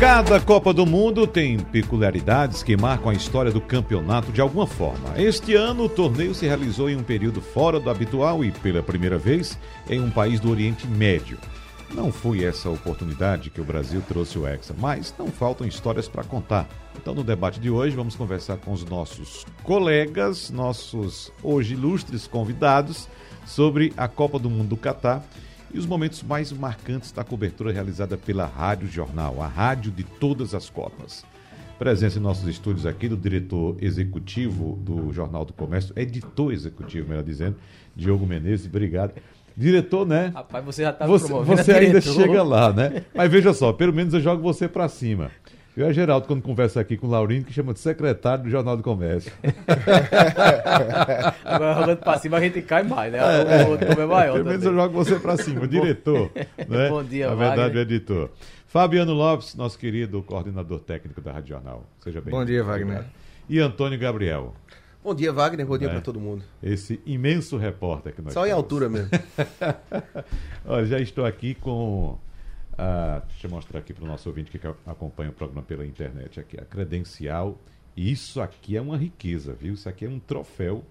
Cada Copa do Mundo tem peculiaridades que marcam a história do campeonato de alguma forma. Este ano, o torneio se realizou em um período fora do habitual e, pela primeira vez, em um país do Oriente Médio. Não foi essa oportunidade que o Brasil trouxe o Hexa, mas não faltam histórias para contar. Então, no debate de hoje, vamos conversar com os nossos colegas, nossos hoje ilustres convidados, sobre a Copa do Mundo do Catar e os momentos mais marcantes da cobertura realizada pela Rádio Jornal, a rádio de todas as Copas. Presença em nossos estúdios aqui do diretor executivo do Jornal do Comércio, editor executivo, melhor dizendo, Diogo Menezes, obrigado. Diretor, né? Rapaz, você já está você, promovendo Você ainda chega lá, né? Mas veja só, pelo menos eu jogo você para cima. Eu e a Geraldo, quando conversa aqui com o Laurindo, que chama de secretário do Jornal do Comércio. Agora, rolando para cima, a gente cai mais, né? É, o outro é maior. Pelo menos eu jogo você para cima, o diretor. né? Bom dia, Na verdade, o editor. Fabiano Lopes, nosso querido coordenador técnico da Rádio Jornal. Seja bem-vindo. Bom dia, Wagner. E Antônio Gabriel. Bom dia, Wagner. Bom dia É. para todo mundo. Esse imenso repórter que nós Só em temos. altura mesmo. Olha, já estou aqui com. A, deixa eu mostrar aqui para o nosso ouvinte que acompanha o programa pela internet aqui. A credencial. Isso aqui é uma riqueza, viu? Isso aqui é um troféu.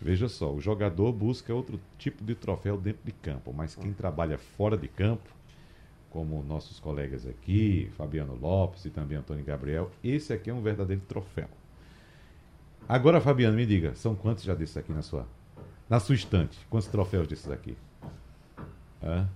Veja só, o jogador busca outro tipo de troféu dentro de campo, mas quem trabalha fora de campo, como nossos colegas aqui, Fabiano Lopes e também Antônio Gabriel, esse aqui é um verdadeiro troféu. Agora, Fabiano, me diga, são quantos já desses aqui na sua, na sua estante? Quantos troféus desses aqui? Hã?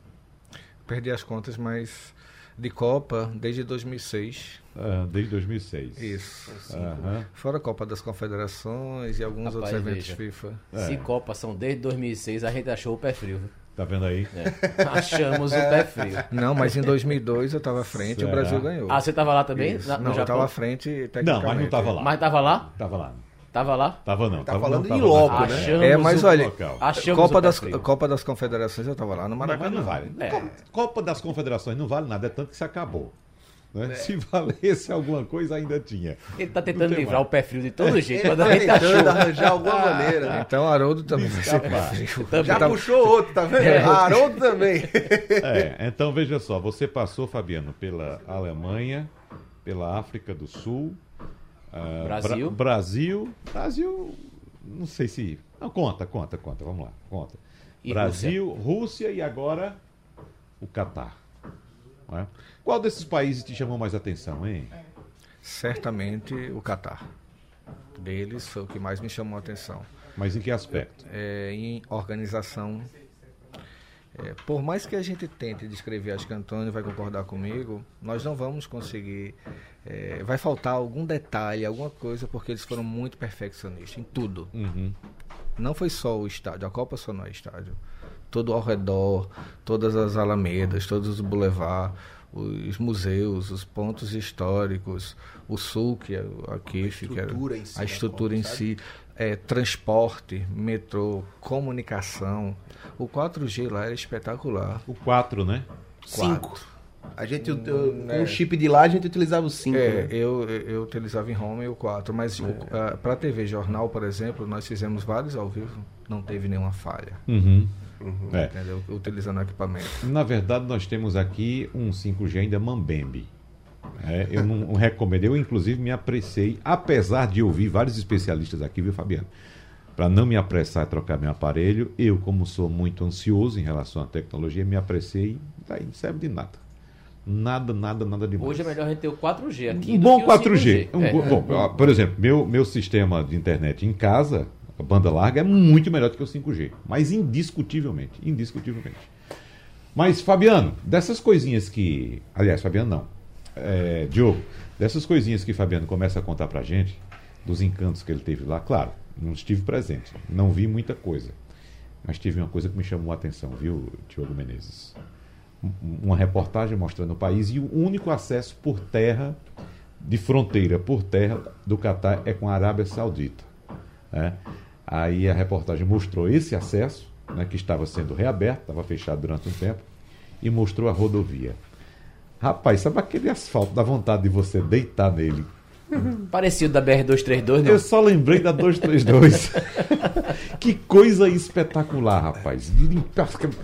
Perdi as contas, mas de Copa desde 2006. Ah, desde 2006. Isso. Aham. Fora a Copa das Confederações e alguns Rapaz, outros eventos veja. FIFA. Se Copas são desde 2006, a gente achou o pé frio. Tá vendo aí? É. Achamos o pé frio. Não, mas em 2002 eu estava à frente e o Será? Brasil ganhou. Ah, você tava lá também? Na- Não, eu estava à frente Não, tecnicamente. mas não tava lá. Mas tava lá? Tava lá. Tava lá? Tava não. Tá tava, falando não, em tava loco, lá. né? Achamos É, mas o... olha, local. Copa das. Copa das Confederações eu estava lá no Maracanã. mas não vale. É. Copa, das Confederações não vale nada, é tanto que se acabou. né? Se valesse alguma coisa, ainda tinha. Ele tá Não tentando livrar mais. o pé frio de todo jeito, Ele tá tentando arranjar alguma maneira. né? Então Haroldo também vai ser pé frio. Também. Já tá- puxou outro, tá vendo? É. Haroldo também. É, então veja só, você passou, Fabiano, pela Alemanha, pela África do Sul, ah, Brasil. Bra- Brasil, Brasil, não sei se, não conta, conta, conta, vamos lá, conta. E Brasil, Rússia? e agora o Catar. é? Qual desses países te chamou mais atenção, hein? Certamente o Catar. Deles foi o que mais me chamou a atenção. Mas em que aspecto? é, em organização. É, por mais que a gente tente descrever, acho que Antônio vai concordar comigo, nós não vamos conseguir. É, vai faltar algum detalhe, alguma coisa, porque eles foram muito perfeccionistas em tudo. Uhum. Não foi só o estádio, a Copa só não é estádio. Todo ao redor, todas as alamedas, todos os boulevards, os museus, os pontos históricos, o sul, que é aqui, que é- estrutura em si a estrutura em si, é, transporte, metrô, comunicação. O 4G lá era espetacular. O 4, né? Cinco. A gente, eu- eu- com o chip de lá, a gente utilizava o 5. É, né? eu, eu utilizava em home o 4, mas para a TV Jornal, por exemplo, nós fizemos vários ao vivo, não teve nenhuma falha, Uhum. É. entendeu? Utilizando o equipamento. Na verdade, nós temos aqui um 5G ainda mambembe. É, eu não não recomendo. Eu, inclusive, me apressei, apesar de ouvir vários especialistas aqui, viu, Fabiano? Para não me apressar a trocar meu aparelho, eu, como sou muito ansioso em relação à tecnologia, me apressei. Daí não serve de nada. Nada, nada, nada demais. Hoje é melhor a gente ter o 4G aqui. Um bom que o 4G. 5G. Um É. bo- bom, por exemplo, meu, meu sistema de internet em casa, a banda larga, é muito melhor do que o 5G. Mas indiscutivelmente. Indiscutivelmente. Mas, Fabiano, dessas coisinhas que. Aliás, Fabiano não. É, Diogo, dessas coisinhas que Fabiano começa a contar pra gente, dos encantos que ele teve lá, claro, não estive presente, não vi muita coisa. Mas tive uma coisa que me chamou a atenção, viu, Diogo Menezes? Um- Uma reportagem mostrando o país e o único acesso por terra, de fronteira por terra do Catar é com a Arábia Saudita. né? Aí a reportagem mostrou esse acesso né, que estava sendo reaberto, estava fechado durante um tempo, e mostrou a rodovia. Rapaz, sabe aquele asfalto, dá vontade de você deitar nele. Parecido da BR-232, não? Eu só lembrei da 232. que coisa espetacular, rapaz.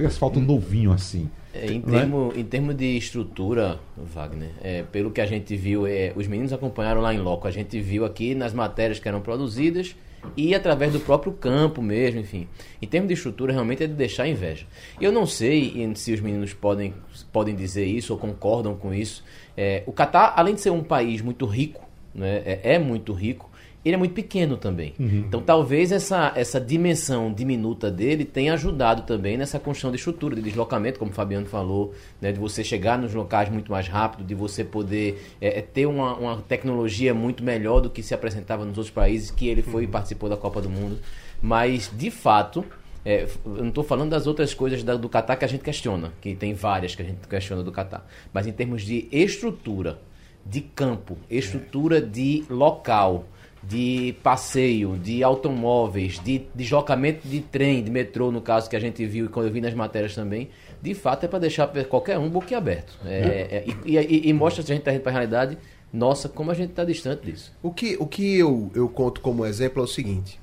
Asfalto novinho assim. É, em, é? termo, em termos de estrutura, Wagner, é, pelo que a gente viu, é, os meninos acompanharam lá em loco. A gente viu aqui nas matérias que eram produzidas e através do próprio campo mesmo, enfim. Em termos de estrutura, realmente é de deixar inveja. Eu não sei se os meninos podem, podem dizer isso ou concordam com isso. É, o Catar, além de ser um país muito rico, né, é muito rico, ele é muito pequeno também. Então talvez essa, essa dimensão diminuta dele tenha ajudado também nessa construção de estrutura, de deslocamento, como o Fabiano falou, né, de você chegar nos locais muito mais rápido, de você poder é, é, ter uma, uma tecnologia muito melhor do que se apresentava nos outros países, que ele foi e participou da Copa do Mundo. Mas, de fato, é, eu não estou falando das outras coisas da- do Catar que a gente questiona, que tem várias que a gente questiona do Catar. Mas em termos de estrutura, de campo, estrutura de local, de passeio, de automóveis, de deslocamento de trem, de metrô, no caso que a gente viu e quando eu vi nas matérias também, de fato é para deixar qualquer um boquiaberto. É, é, e, e- e mostra se a gente está indo para a realidade, nossa, como a gente está distante disso. O que, o que eu, eu conto como exemplo é o seguinte.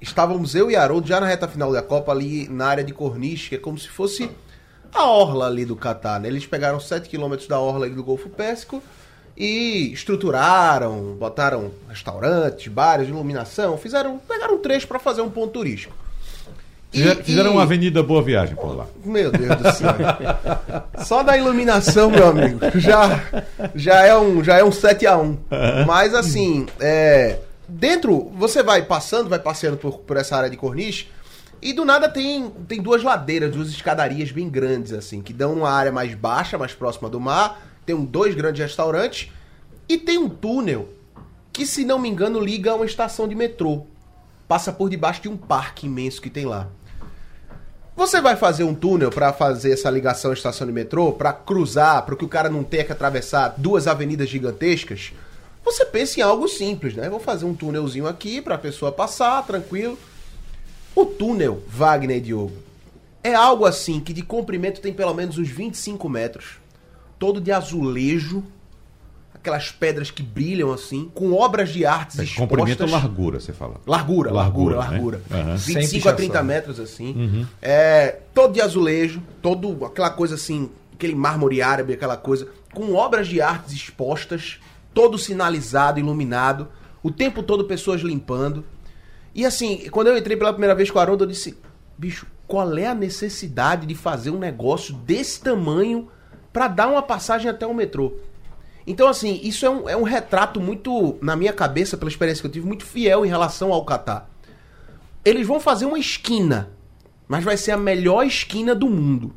Estávamos eu e Haroldo já na reta final da Copa ali na área de Corniche, que é como se fosse a orla ali do Catar, né? Eles pegaram 7 km da orla do Golfo Pérsico e estruturaram, botaram restaurantes, bares, iluminação, fizeram, pegaram um trecho para fazer um ponto turístico. E- Fizeram, fizeram e- uma avenida Boa Viagem por lá. meu Deus do céu. Só da iluminação, meu amigo, já, já é um já é um 7 a 1 Mas assim, é, dentro, você vai passando, vai passeando por, por essa área de corniche, e do nada tem, tem duas ladeiras, duas escadarias bem grandes, assim, que dão uma área mais baixa, mais próxima do mar. Tem um, dois grandes restaurantes, e tem um túnel que, se não me engano, liga a uma estação de metrô. Passa por debaixo de um parque imenso que tem lá. Você vai fazer um túnel pra fazer essa ligação à estação de metrô, pra cruzar, para que o cara não tenha que atravessar duas avenidas gigantescas? Você pensa em algo simples, né? Vou fazer um túnelzinho aqui pra pessoa passar, tranquilo. O túnel, Wagner e Diogo, é algo assim que de comprimento tem pelo menos uns 25 metros, todo de azulejo, aquelas pedras que brilham assim, com obras de artes É, expostas. comprimento ou largura, você fala. Largura, largura, Largura, largura. né? Aham. 25 a Sem 30 pichação. metros, assim. É, todo de azulejo, todo aquela coisa assim, aquele mármore árabe, aquela coisa, com obras de artes expostas, todo sinalizado, iluminado, o tempo todo pessoas limpando. E assim, quando eu entrei pela primeira vez com o Haroldo, eu disse, bicho, qual é a necessidade de fazer um negócio desse tamanho pra dar uma passagem até o metrô? Então, assim, isso é um, é um retrato muito, na minha cabeça, pela experiência que eu tive, muito fiel em relação ao Catar. Eles vão fazer uma esquina, mas vai ser a melhor esquina do mundo.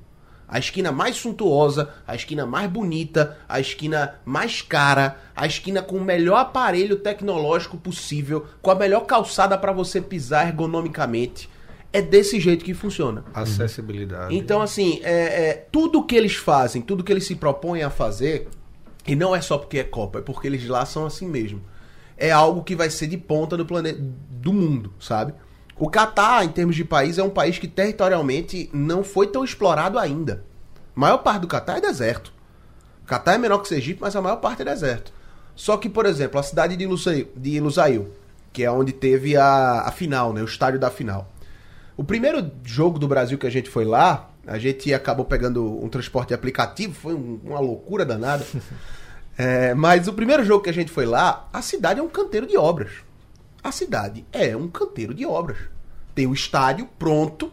A esquina mais suntuosa, a esquina mais bonita, a esquina mais cara, a esquina com o melhor aparelho tecnológico possível, com a melhor calçada para você pisar ergonomicamente. É desse jeito que funciona. Acessibilidade. Então, assim, é, é, tudo que eles fazem, tudo que eles se propõem a fazer, e não é só porque é Copa, é porque eles lá são assim mesmo. É algo que vai ser de ponta do planeta, do mundo, sabe? O Catar, em termos de país, é um país que territorialmente não foi tão explorado ainda. A maior parte do Catar é deserto. O Catar é menor que o Sergipe, mas a maior parte é deserto. Só que, por exemplo, a cidade de Lusail, de Lusail que é onde teve a, a final, né? O estádio da final. O primeiro jogo do Brasil que a gente foi lá, a gente acabou pegando um transporte aplicativo, foi um- uma loucura danada. É, mas o primeiro jogo que a gente foi lá, a cidade é um canteiro de obras. A cidade é um canteiro de obras. Tem o estádio pronto,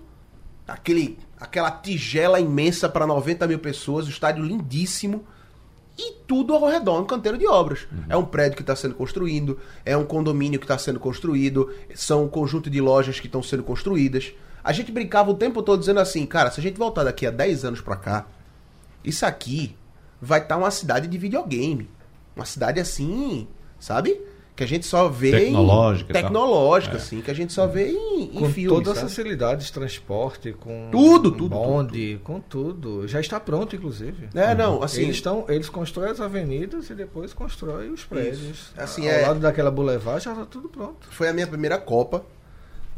aquele, aquela tigela imensa para 90 mil pessoas, o estádio lindíssimo. E tudo ao redor, um canteiro de obras. É um prédio que está sendo construído, é um condomínio que está sendo construído, são um conjunto de lojas que estão sendo construídas. A gente brincava o tempo todo dizendo assim, cara, se a gente voltar daqui a 10 anos pra cá, isso aqui vai estar uma cidade de videogame. Uma cidade assim, sabe? Que a gente só vê Tecnológica em... Tecnológica, assim, que a gente só vê em, em com filmes, todas as facilidades, transporte, com Tudo, tudo, bonde, com tudo. Já está pronto, inclusive. É, não, assim... eles, estão, eles constroem as avenidas e depois constroem os prédios. Assim, Ao é- lado daquela boulevard já está tudo pronto. Foi a minha primeira Copa.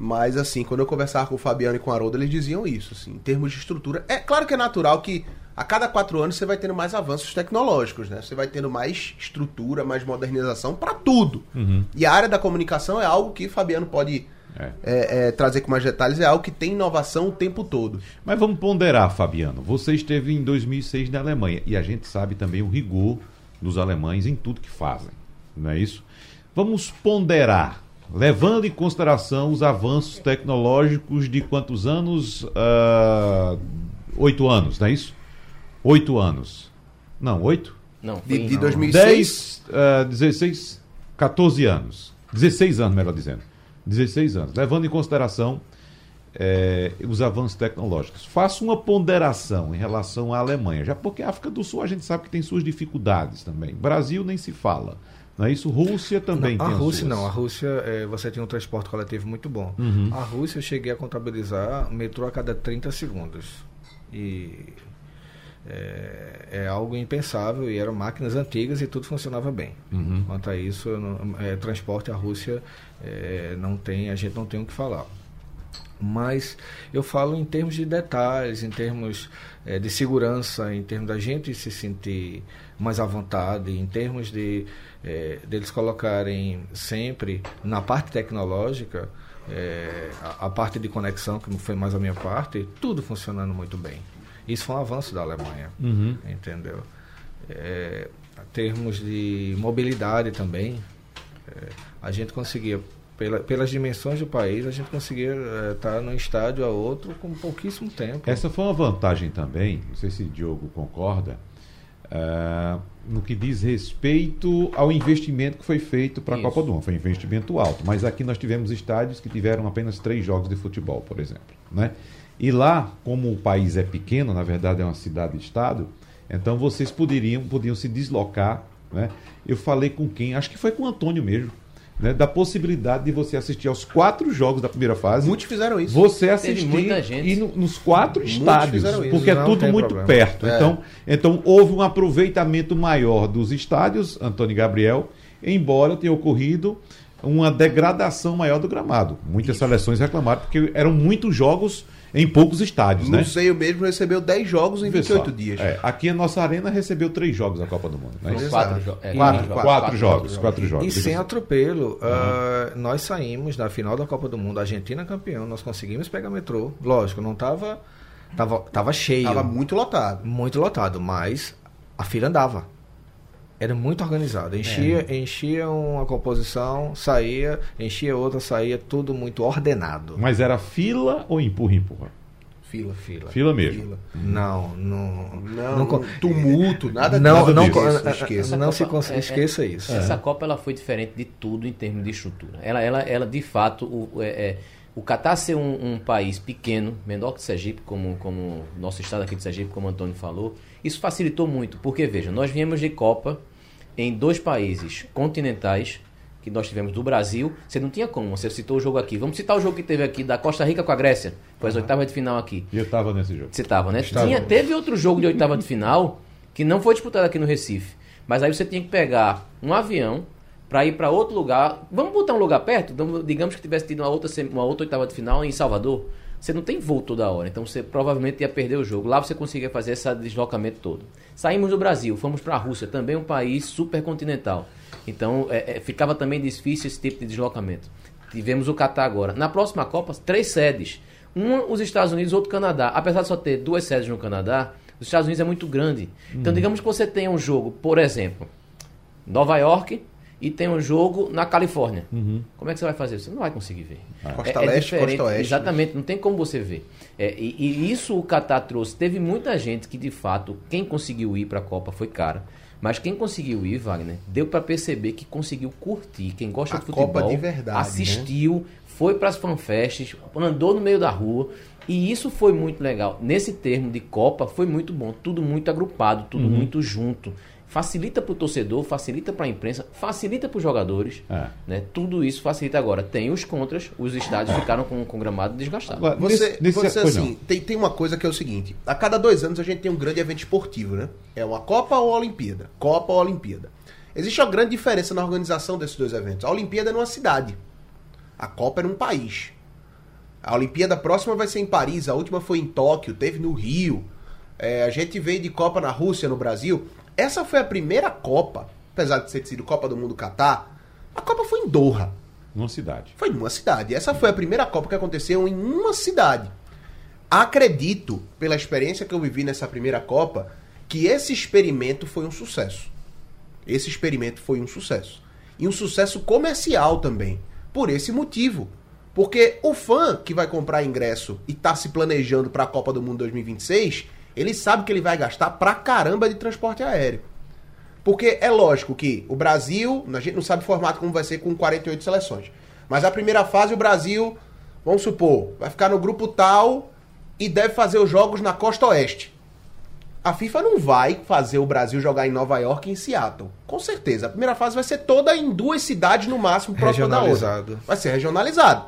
Mas assim, quando eu conversava com o Fabiano e com o Haroldo, eles diziam isso, assim, em termos de estrutura. É claro que é natural que a cada quatro anos você vai tendo mais avanços tecnológicos, né? Você vai tendo mais estrutura, mais modernização para tudo. E a área da comunicação é algo que Fabiano pode É. é, é, trazer com mais detalhes, é algo que tem inovação o tempo todo. Mas vamos ponderar, Fabiano. Você esteve em 2006 na Alemanha e a gente sabe também o rigor dos alemães em tudo que fazem, não é isso? Vamos ponderar, levando em consideração os avanços tecnológicos de quantos anos? Ah, Oito anos, não é isso? Oito anos. Não, oito? Não, De, foi de em- 2006, 10, ah, 16, 14 anos. 16 anos, melhor dizendo. 16 anos. Levando em consideração eh, os avanços tecnológicos. Faço uma ponderação em relação à Alemanha, já porque a África do Sul a gente sabe que tem suas dificuldades também. Brasil nem se fala. Não é isso? Rússia também Não, tem a Rússia suas. não, a Rússia é, você tinha um transporte coletivo muito bom. Uhum. A Rússia eu cheguei a contabilizar metrô a cada 30 segundos. E é, é algo impensável e eram máquinas antigas e tudo funcionava bem. Uhum. Quanto a isso, não- é, transporte a Rússia é, não tem, a gente não tem o que falar. Mas eu falo em termos de detalhes, em termos eh, de segurança, em termos da gente se sentir mais à vontade, em termos de eh, deles colocarem sempre na parte tecnológica, eh, a, a parte de conexão, que foi mais a minha parte, tudo funcionando muito bem. Isso foi um avanço da Alemanha, Uhum. entendeu? Em termos de mobilidade também, eh, a gente conseguia, pela- pelas dimensões do país, a gente conseguia estar num estádio a outro com pouquíssimo tempo. Essa foi uma vantagem também, não sei se Diogo concorda, ah, no que diz respeito ao investimento que foi feito para a. Copa do Mundo. Foi um investimento alto, mas aqui nós tivemos estádios que tiveram apenas três jogos de futebol, por exemplo. Né? E lá, como o país é pequeno, na verdade é uma cidade-estado, então vocês poderiam, podiam se deslocar. Né? Eu falei com quem? Acho que foi com o Antônio mesmo. Né? Da possibilidade de você assistir aos quatro jogos da primeira fase. Muitos fizeram isso. Você assistir e no- nos quatro Muitos estádios, isso. porque é tudo muito problema. perto. É. Então, então houve um aproveitamento maior dos estádios, Antônio e Gabriel, embora tenha ocorrido uma degradação maior do gramado. Muitas seleções reclamaram porque eram muitos jogos em poucos estádios, No né? Seio mesmo recebeu 10 jogos em Vê só. 28 dias. É, aqui a nossa arena recebeu três jogos da Copa do Mundo. Né? Foram Exato. quatro, jo- é, jogos. quatro jogos, quatro jogos. E sem atropelo, ah, nós saímos na final da Copa do Mundo, Argentina campeão, nós conseguimos pegar metrô. Lógico, não tava, tava, tava cheio, Tava muito lotado. muito lotado, mas a fila andava. Era muito organizado. Enchia, É. enchia uma composição, saía, enchia outra, saía, tudo muito ordenado. Mas era fila ou empurra, empurra? Fila. Fila. Fila mesmo. Fila. Não, não. Não, co- tumulto, nada não, nada não, disso. Esqueça, esqueça. não se Copa- é- é- esqueça isso. Essa Copa ela foi diferente de tudo em termos de estrutura. Ela, ela, ela de fato, o, é, é, o Catar ser um, um país pequeno, menor que Sergipe, como, como nosso estado aqui de Sergipe, como o Antônio falou, isso facilitou muito. Porque, veja, nós viemos de Copa em dois países continentais, que nós tivemos do Brasil, você não tinha como, você citou o jogo aqui. Vamos citar o jogo que teve aqui da Costa Rica com a Grécia, foi as oitavas de final aqui. E eu estava nesse jogo. Você né? Estava. Tinha, teve outro jogo de oitava de final que não foi disputado aqui no Recife. Mas aí você tinha que pegar um avião para ir para outro lugar. Vamos botar um lugar perto? Digamos que tivesse tido uma outra, uma outra oitava de final em Salvador. Você não tem voo toda hora, então você provavelmente ia perder o jogo. Lá você conseguia fazer esse deslocamento todo. Saímos do Brasil, fomos para a Rússia, também um país supercontinental. Então é, é, ficava também difícil esse tipo de deslocamento. Tivemos o Catar agora. Na próxima Copa, três sedes. Uma os Estados Unidos, outro o Canadá. Apesar de só ter duas sedes no Canadá, os Estados Unidos é muito grande. Então digamos que você tenha um jogo, por exemplo, Nova York e tem um jogo na Califórnia. Como é que você vai fazer? Você não vai conseguir ver. Costa Leste, Costa Oeste, Exatamente, não tem como você ver. É, e, e isso o Qatar trouxe. Teve muita gente que, de fato, quem conseguiu ir para a Copa foi cara. Mas quem conseguiu ir, Wagner, deu para perceber que conseguiu curtir. Quem gosta A de futebol, Copa de verdade, né? assistiu, foi para as fanfests, andou no meio da rua. E isso foi muito legal. Nesse termo de Copa, foi muito bom. Tudo muito agrupado, tudo Uhum. muito junto. Facilita para o torcedor, facilita para a imprensa, facilita para os jogadores. É. Né? Tudo isso facilita agora. Tem os contras, os estádios ficaram com, com gramado desgastado. Agora, Você, nesse- nesse- você assim, não. tem, tem uma coisa que é o seguinte: a cada dois anos a gente tem um grande evento esportivo, né? É uma Copa ou Olimpíada? Copa ou Olimpíada. Existe uma grande diferença na organização desses dois eventos. A Olimpíada é numa cidade, a Copa é num país. A Olimpíada próxima vai ser em Paris, a última foi em Tóquio, teve no Rio. É, a gente veio de Copa na Rússia, no Brasil. Essa foi a primeira Copa, apesar de ter sido Copa do Mundo Catar, a Copa foi em Doha. Numa cidade. Foi numa cidade. Essa foi a primeira Copa que aconteceu em uma cidade. Acredito, pela experiência que eu vivi nessa primeira Copa, que esse experimento foi um sucesso. Esse experimento foi um sucesso. E um sucesso comercial também. Por esse motivo. Porque o fã que vai comprar ingresso e tá se planejando para a Copa do Mundo 2026, ele sabe que ele vai gastar pra caramba de transporte aéreo. Porque é lógico que o Brasil, a gente não sabe o formato como vai ser com 48 seleções. Mas a primeira fase o Brasil, vamos supor, vai ficar no grupo tal e deve fazer os jogos na costa oeste. A FIFA não vai fazer o Brasil jogar em Nova York e em Seattle. Com certeza. A primeira fase vai ser toda em duas cidades no máximo, próxima da outra. Regionalizado. Vai ser regionalizado.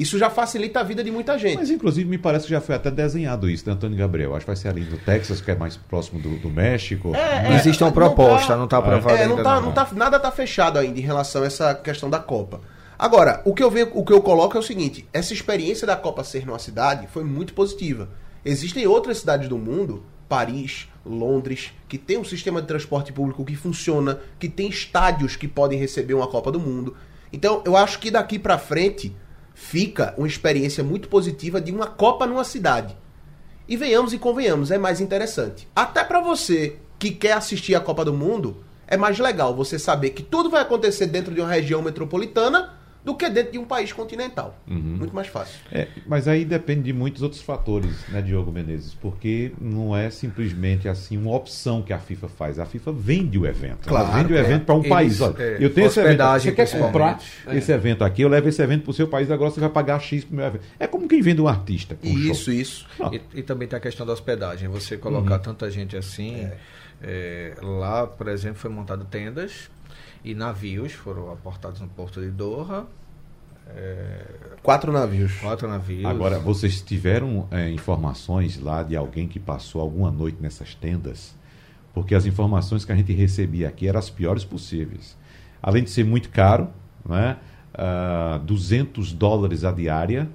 Isso já facilita a vida de muita gente. Mas, inclusive, me parece que já foi até desenhado isso, né, Antônio Gabriel? Acho que vai ser ali no Texas, que é mais próximo do, do México. É, Existe uma não proposta, tá- não está aprovada É, não ainda. tá, não. não tá, nada tá fechado ainda em relação a essa questão da Copa. Agora, o que eu vejo, o que eu coloco é o seguinte: essa experiência da Copa ser numa cidade foi muito positiva. Existem outras cidades do mundo, Paris, Londres, que tem um sistema de transporte público que funciona, que tem estádios que podem receber uma Copa do Mundo. Então, eu acho que daqui pra frente fica uma experiência muito positiva de uma Copa numa cidade. E venhamos e convenhamos, é mais interessante. Até pra você que quer assistir a Copa do Mundo, é mais legal você saber que tudo vai acontecer dentro de uma região metropolitana do que dentro de um país continental. Muito mais fácil. É, mas aí depende de muitos outros fatores, né, Diogo Menezes? Porque não é simplesmente assim uma opção que a FIFA faz. A FIFA vende o evento. Claro, Ela vende o é. evento para um Eles, país. Olha, é, eu tenho esse evento. Você quer comprar esse evento aqui? Eu levo esse evento para o seu país. Agora você vai pagar X pro meu evento. É como quem vende um artista. um show. Isso, isso. Não. E, e também tem a questão da hospedagem. Você colocar tanta gente assim. É, lá, por exemplo, foi montado tendas e navios foram aportados no porto de Doha. Quatro navios. Quatro navios. Agora, vocês tiveram é, informações lá de alguém que passou alguma noite nessas tendas? Porque as informações que a gente recebia aqui eram as piores possíveis. Além de ser muito caro, né? ah, 200 dólares a diária,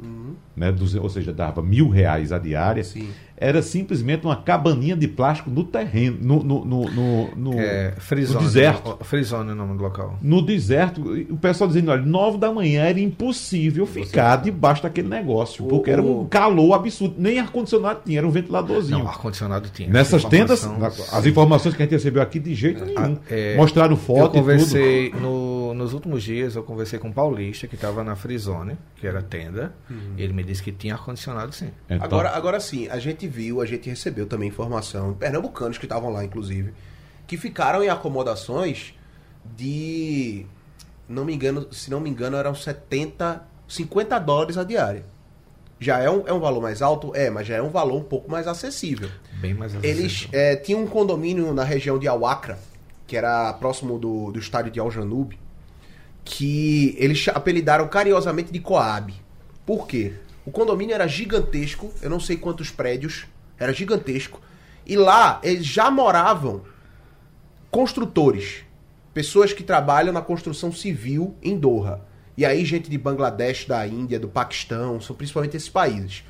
né? Ou seja, dava mil reais a diária. Sim. Era simplesmente uma cabaninha de plástico no terreno, no, no, no, no, é, no Frizone, deserto. o- Frizone é o nome do local. No deserto, o pessoal dizendo, olha, nove da manhã era impossível ficar debaixo daquele negócio, porque era um calor absurdo. Nem ar-condicionado tinha, era um ventiladorzinho. Não, ar-condicionado tinha. Nessas Essa tendas, as informações que a gente recebeu aqui, de jeito nenhum. é, Mostraram Eu foto e tudo. conversei, no- nos últimos dias, eu conversei com um paulista que estava na Frizone, que era tenda, e ele me disse que tinha ar-condicionado sim. Então, Agora, agora sim, a gente viu, a gente recebeu também informação, pernambucanos que estavam lá, inclusive, que ficaram em acomodações de. Não me engano, se não me engano, eram 70, 50 dólares a diária. Já é um, é um valor mais alto? É, mas já é um valor um pouco mais acessível. Bem mais Eles acessível. é, tinham um condomínio na região de Awacra, que era próximo do, do estádio de Aljanube, que eles apelidaram carinhosamente de Coab. Por quê? O condomínio era gigantesco, eu não sei quantos prédios, era gigantesco. E lá eles já moravam construtores, pessoas que trabalham na construção civil em Doha. E aí gente de Bangladesh, da Índia, do Paquistão, são principalmente esses países.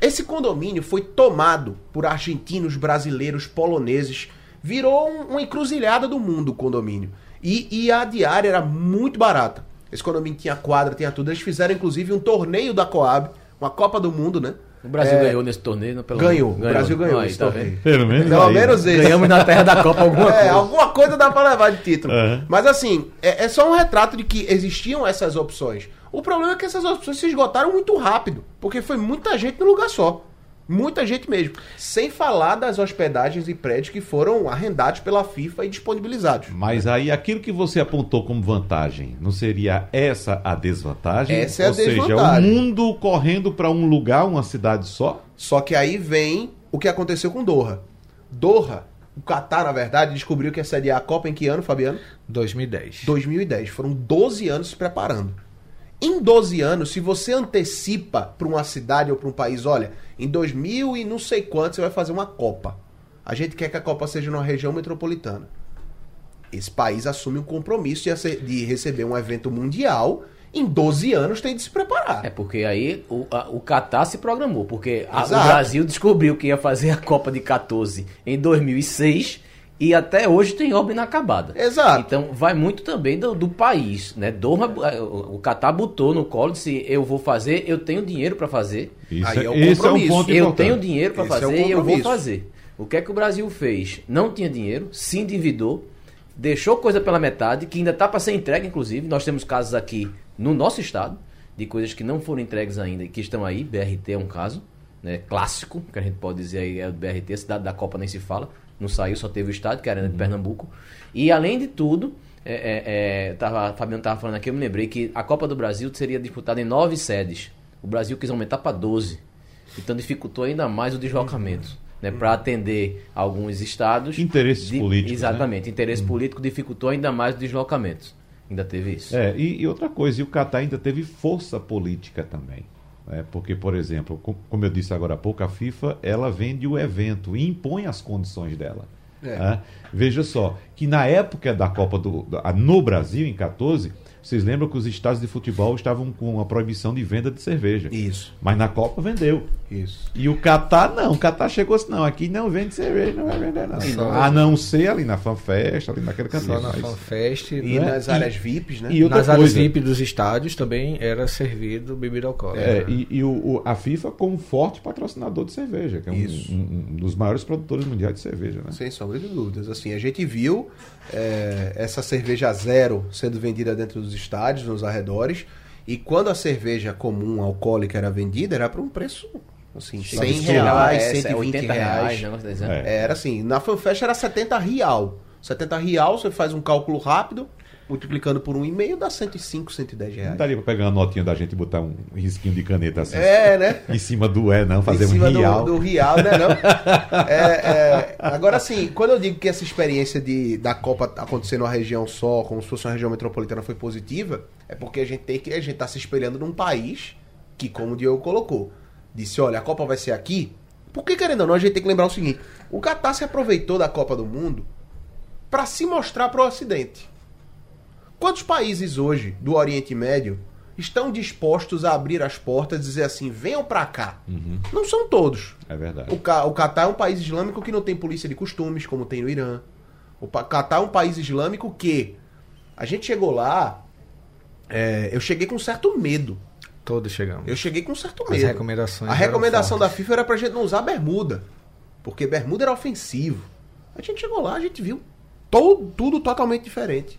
Esse condomínio foi tomado por argentinos, brasileiros, poloneses. Virou um- uma encruzilhada do mundo o condomínio. E, e a diária era muito barata. Esse condomínio tinha quadra, tinha tudo. Eles fizeram inclusive um torneio da Coab, uma Copa do Mundo, né? O Brasil É, ganhou nesse torneio, não, pelo Ganhou, menos. o Brasil ganhou Aí, tá torneio. Pelo menos, Pelo aí, né? menos esse. Ganhamos na terra da Copa alguma É, coisa. alguma coisa dá pra levar de título. Uhum. Mas assim, é, é só um retrato de que existiam essas opções. O problema é que essas opções se esgotaram muito rápido, porque foi muita gente no lugar só. Muita gente mesmo. Sem falar das hospedagens e prédios que foram arrendados pela FIFA e disponibilizados. Mas aí aquilo que você apontou como vantagem, não seria essa a desvantagem? Essa é a Ou seja, o desvantagem. mundo correndo para um lugar, uma cidade só? Só que aí vem o que aconteceu com Doha. Doha, o Qatar, na verdade, descobriu que ia sediar a Copa em que ano, Fabiano? 2010. 2010. Foram 12 anos se preparando. Em 12 anos, se você antecipa para uma cidade ou para um país, olha, em 2000 e não sei quanto você vai fazer uma Copa. A gente quer que a Copa seja numa região metropolitana. Esse país assume um compromisso de, receber um evento mundial em 12 anos tem de se preparar. É porque aí o, a, o Catar se programou, porque a- o. Brasil descobriu que ia fazer a Copa de 14 em 2006 e até hoje tem obra inacabada. Exato. Então vai muito também do, do país, né? Doha, o Catar botou no colo disse eu vou fazer, eu tenho dinheiro para fazer. Isso Aí é o esse é um compromisso. ponto Eu tenho dinheiro para é fazer e eu vou fazer. O que é que o Brasil fez? Não tinha dinheiro, se endividou, deixou coisa pela metade, que ainda está para ser entregue, inclusive. Nós temos casos aqui no nosso estado de coisas que não foram entregues ainda e que estão aí. BRT é um caso, né, clássico, que a gente pode dizer aí é o BRT, cidade da Copa nem se fala. Não saiu, só teve o estádio, que era de Pernambuco. E além de tudo, é, é, é, tava, Fabiano estava falando aqui, eu me lembrei que a Copa do Brasil seria disputada em nove sedes. O Brasil quis aumentar para 12. Então dificultou ainda mais o deslocamento. Né, para atender alguns estados. Interesses políticos, né? Exatamente. Interesse político dificultou ainda mais o deslocamento. Ainda teve isso. É, e, e outra coisa, e o Catar ainda teve força política também. Né? porque, por exemplo, co- como eu disse agora há pouco, a FIFA ela vende o evento e impõe as condições dela. É. né? Veja só, que na época da Copa do, no Brasil, em 14, vocês lembram que os estádios de futebol estavam com a proibição de venda de cerveja. Isso, Mas na Copa vendeu. isso. E o Catar não, o Catar chegou assim, não, aqui não vende cerveja, não vai vender não. Só- A não ser ali na fanfest, ali naquele cantinho. Só na mas- FanFest. E Né? nas E- áreas VIPs, né? e Nas áreas coisa- VIP dos estádios também era servido bebida alcoólica. É, e, e o, o- a FIFA como forte patrocinador de cerveja, que é um, um- um dos maiores produtores mundiais de cerveja, né? Sem sombra de dúvidas. Assim, a gente viu é, essa cerveja zero sendo vendida dentro dos estádios, nos arredores. E quando a cerveja comum, alcoólica, era vendida, era por um preço assim, 100 absurdo. reais, É, 120 80 reais. reais, desse, né? É. Era assim, na FanFest era 70 real. 70 real, você faz um cálculo rápido, multiplicando por um e meio, dá 105, 110 Não reais. daria pra pegar uma notinha da gente e botar um risquinho de caneta assim. É, né? Em cima do é, não, fazer em um cima real. Do, do real, né? Não? É, é, agora, assim, quando eu digo que essa experiência de, da Copa acontecer numa região só, como se fosse uma região metropolitana, foi positiva, é porque a gente tem que. A gente tá se espelhando num país que, como o Diogo colocou, disse: olha, a Copa vai ser aqui. Porque, querendo ou não, a gente tem que lembrar o seguinte: o Qatar se aproveitou da Copa do Mundo para se mostrar pro Ocidente. Quantos países hoje do Oriente Médio estão dispostos a abrir as portas e dizer assim: venham pra cá? Não são todos. É verdade. O, Ca- o Catar é um país islâmico que não tem polícia de costumes, como tem no Irã. O Catar é um país islâmico que a gente chegou lá, é, eu cheguei com certo medo. Todos chegamos. Eu cheguei com certo As medo. recomendações A eram recomendação da. FIFA era pra gente não usar bermuda. Porque bermuda era ofensivo. A gente chegou lá, a gente viu todo, tudo totalmente diferente.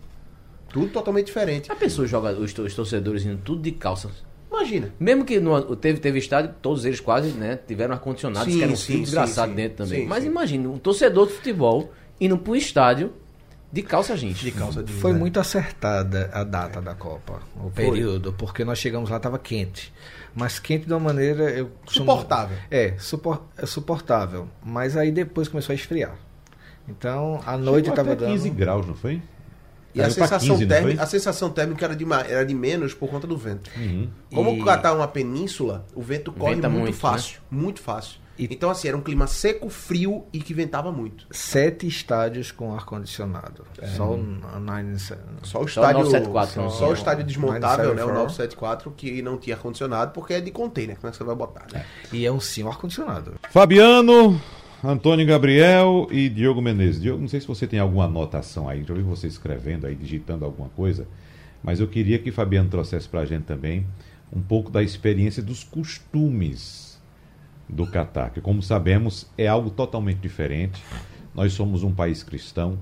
Tudo totalmente diferente. A pessoa joga os, os torcedores indo tudo de calça. Imagina. Mesmo que no, teve, teve estádio, todos eles quase né, tiveram ar-condicionado, que era um sim, frio desgraçado sim. dentro também. Sim, Mas sim. imagina, um torcedor de futebol indo pro estádio de calça jeans. De calça de Foi né? muito acertada a data da Copa, o período, porque nós chegamos lá, estava quente. Mas quente de uma maneira. Eu costumo- Suportável. É, supor- é suportável. Mas aí depois começou a esfriar. Então, à noite estava dando. 15 graus, não foi? E a sensação, 15, não térmica, a sensação térmica era de, era de menos por conta do vento. Uhum. Como E- o Catar é uma península, o vento corre muito, muito, fácil. Muito fácil. E- Então, assim, era um clima seco, frio e que ventava muito. Sete estádios com ar-condicionado. Só o Nine. Só o Só o estádio. 974 só, só o estádio desmontável, né? O 974. 974, que não tinha ar-condicionado, porque é de container. Como é que você vai botar? Né? E é um sim, um ar-condicionado. Fabiano, Antônio Gabriel e Diogo Menezes. Diogo, não sei se você tem alguma anotação aí, já vi você escrevendo aí, digitando alguma coisa, mas eu queria que Fabiano trouxesse pra gente também um pouco da experiência dos costumes do Catar, que como sabemos é algo totalmente diferente. Nós somos um país cristão,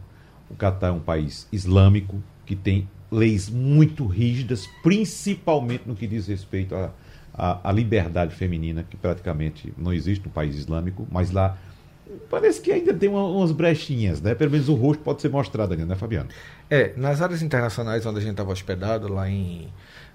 o Catar é um país islâmico que tem leis muito rígidas, principalmente no que diz respeito à- à liberdade feminina, que praticamente não existe no país islâmico, mas lá parece que ainda tem uma- umas brechinhas, né? Pelo menos o rosto pode ser mostrado ainda, né, Fabiano? É, nas áreas internacionais onde a gente estava hospedado, lá em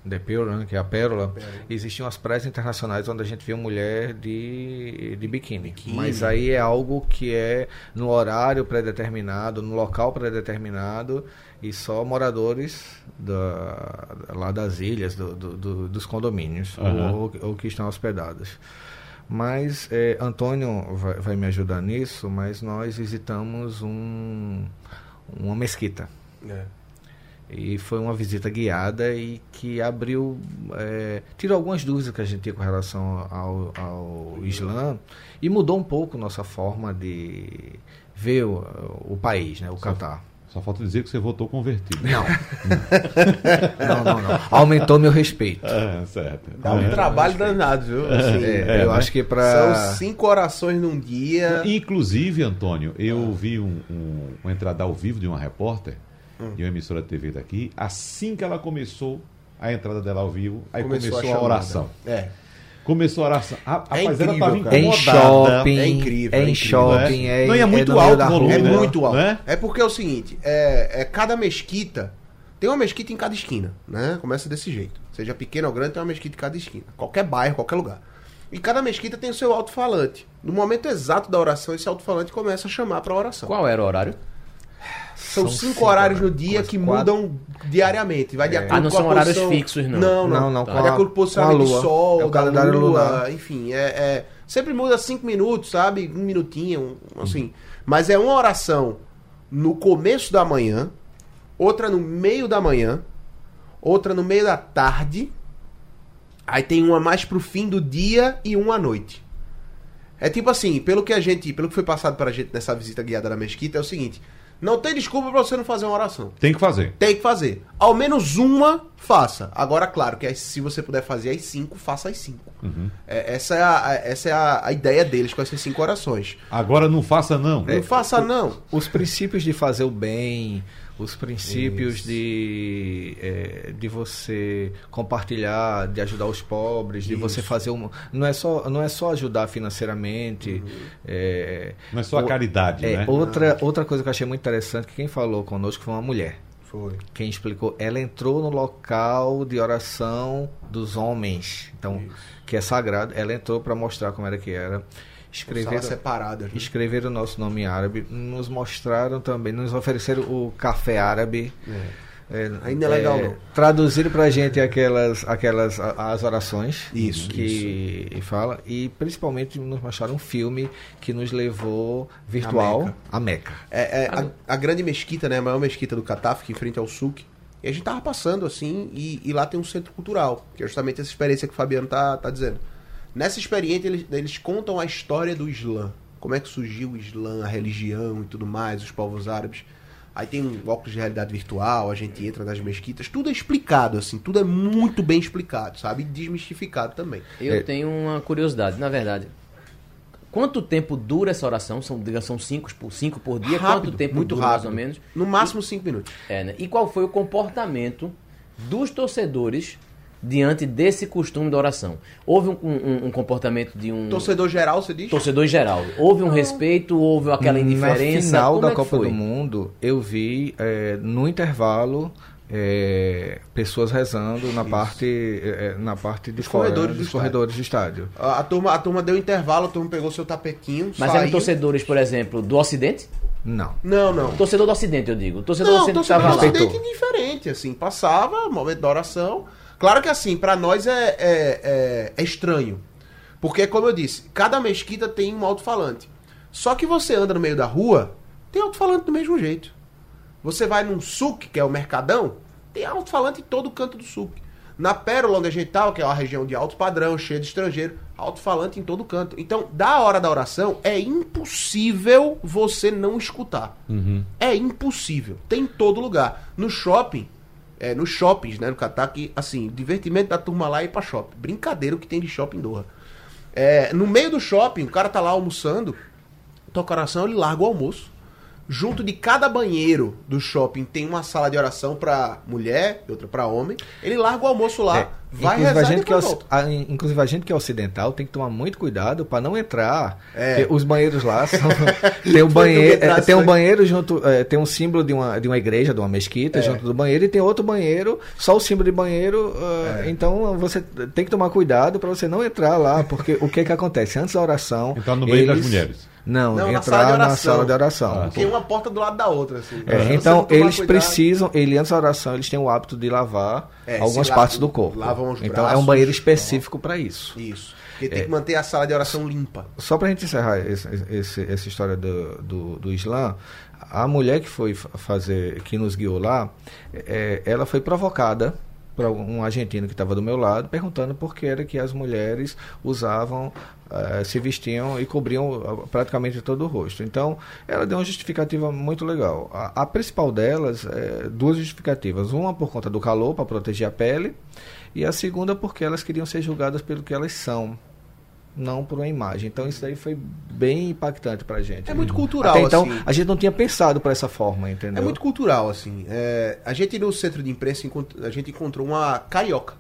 The Pearl, né, que é a Pérola, existiam as praias internacionais onde a gente via mulher de, de biquíni. Mas aí é algo que é no horário pré-determinado, no local pré-determinado, e só moradores da, lá das ilhas, do- do- do- dos condomínios, Aham. ou, ou que estão hospedados. Mas é, Antônio vai, vai me ajudar nisso, mas nós visitamos um, uma mesquita. É. E foi uma visita guiada e que abriu, é, tirou algumas dúvidas que a gente tinha com relação ao, ao Islã e mudou um pouco nossa forma de ver o, o país, né, o Catar. Só falta dizer que você votou convertido. Não. não, não, não. Aumentou meu respeito. É, certo. Dá um É. trabalho danado, viu? Assim, É, eu né? acho que para São cinco orações num dia. Inclusive, Antônio, eu vi um, um, uma entrada ao vivo de uma repórter de uma emissora de TV daqui. Assim que ela começou a entrada dela ao vivo, aí começou, a, chamada. oração. É. Começou a oração. Rapaz, ela incrível, estava cara. em incomodada. shopping, É incrível, é é em incrível, shopping, é. é, Não, e é muito alto o volume, É rua. né? muito alto. Né? É porque é o seguinte, é, é cada mesquita tem uma mesquita em cada esquina, né? Começa desse jeito. Seja pequena ou grande, tem uma mesquita em cada esquina. Qualquer bairro, qualquer lugar. E cada mesquita tem o seu alto-falante. No momento exato da oração, esse alto-falante começa a chamar para a oração. Qual era o horário? São, São cinco, cinco horários no dia que quatro- mudam diariamente. Vai de acordo Ah, não com a são horários posição- fixos, não. Não, não. Não, não, Vai com de a- acordo com o a posicionamento do lua. sol, É o da calendário lua, lunar. enfim, é, é- sempre muda cinco minutos, sabe? Um minutinho, um- assim. Mas é uma oração no começo da manhã, outra no meio da manhã, outra no meio da tarde, aí tem uma mais pro fim do dia e uma à noite. É tipo assim, pelo que a gente, pelo que foi passado pra gente nessa visita guiada na mesquita, é o seguinte: não tem desculpa pra você não fazer uma oração. Tem que fazer. Tem que fazer. Ao menos uma, faça. Agora, claro, que se você puder fazer as cinco, faça as cinco. É, essa é, a, essa é a, a ideia deles com essas cinco orações. Agora não faça, não. Não faça, não. Os princípios de fazer o bem, os princípios de, eh, de você compartilhar, de ajudar os pobres, de você fazer um. Não é só, não é só ajudar financeiramente. eh, Não é só a o- caridade, é, né? outra, outra coisa que eu achei muito interessante que quem falou conosco foi uma mulher. Foi. Quem explicou, ela entrou no local de oração dos homens, então que é sagrado. Ela entrou para mostrar como era que era. Escreveram, separada. né? escreveram o nosso nome em árabe, nos mostraram também, nos ofereceram o café árabe. É, Ainda é legal, não. Traduziram pra gente aquelas, aquelas a- as orações Isso, que fala e principalmente nos mostraram um filme que nos levou virtual Meca. a Meca. É, é, a, a grande mesquita, né? A maior mesquita do Catar, fica em frente ao Suc. E a gente tava passando assim, e, e lá tem um centro cultural, que é justamente essa experiência que o Fabiano tá, tá dizendo. Nessa experiência, eles, eles contam a história do Islã. Como é que surgiu o Islã, a religião e tudo mais, os povos árabes. Aí tem um óculos de realidade virtual, a gente entra nas mesquitas, tudo é explicado, assim, tudo é muito bem explicado, sabe? E desmistificado também. Eu É. tenho uma curiosidade, na verdade. Quanto tempo dura essa oração? São, digamos, são cinco por, cinco por dia? Rápido, Quanto tempo muito dura, rápido. mais ou menos? No máximo cinco minutos. É, né? E qual foi o comportamento dos torcedores diante desse costume da oração? Houve um, um- um comportamento de um Torcedor geral, você diz? torcedor geral? Houve um respeito? Houve aquela indiferença? Na final Como da é Copa foi? do Mundo, eu vi é, no intervalo é, pessoas rezando na parte, é, na parte de Nos fora, corredores do dos estádio. corredores do estádio. A, a turma, a turma deu intervalo, a turma pegou seu tapetinho, Mas saiu. eram torcedores, por exemplo, do Ocidente? Não. Não, não. Torcedor do Ocidente, eu digo. Torcedor do Não, Ocidente torcedor do. Ocidente indiferente, assim, passava, momento da oração. Claro que assim, pra nós é, é, é, é estranho. Porque, como eu disse, cada mesquita tem um alto-falante. Só que você anda no meio da rua, tem alto-falante do mesmo jeito. Você vai num suc, que é o Mercadão, tem alto-falante em todo canto do suc. Na Pérola, onde a gente tá, que é uma região de alto padrão, cheia de estrangeiro, alto-falante em todo canto. Então, da hora da oração, é impossível você não escutar. É impossível. Tem em todo lugar. No shopping, é, nos shoppings, né, no Catar, que, assim, divertimento da turma lá é ir pra shopping. Brincadeira o que tem de shopping em Doha. É, no meio do shopping, o cara tá lá almoçando, toca oração, ele larga o almoço. Junto de cada banheiro do shopping tem uma sala de oração pra mulher e outra pra homem. Ele larga o almoço lá, É, vai inclusive, rezar a e gente que é, a- inclusive a gente que é ocidental tem que tomar muito cuidado para não entrar. É. Os banheiros lá são, tem um banheiro, é, tem um aí. banheiro junto, é, tem um símbolo de uma, de uma igreja, de uma mesquita É. junto do banheiro e tem outro banheiro, só o símbolo de banheiro. É. ah, Então você tem que tomar cuidado para você não entrar lá, porque o que que acontece antes da oração? Entrar no banheiro das eles- mulheres. Não, Não, na entrar sala de na oração. sala de oração. Ah, Tem uma porta do lado da outra, assim. É, então eles cuidado- precisam, ele antes da oração, eles têm o hábito de lavar É, algumas lava- partes do corpo. lavam os então é um braços, banheiro específico para isso. Isso. Porque tem que manter a sala de oração limpa. Só para a gente encerrar esse, esse, essa história do, do, do Islã, a mulher que foi fazer, que nos guiou lá, é, ela foi provocada para um argentino que estava do meu lado, perguntando por que era que as mulheres usavam, uh, se vestiam e cobriam praticamente todo o rosto. Então, ela deu uma justificativa muito legal. A, a principal delas, é, duas justificativas. Uma por conta do calor, para proteger a pele, e a segunda porque elas queriam ser julgadas pelo que elas são não por uma imagem. Então isso aí foi bem impactante pra gente. É muito cultural, Até então, assim. a gente não tinha pensado por essa forma, entendeu? É muito cultural, assim. É, a gente no centro de imprensa, a gente encontrou uma carioca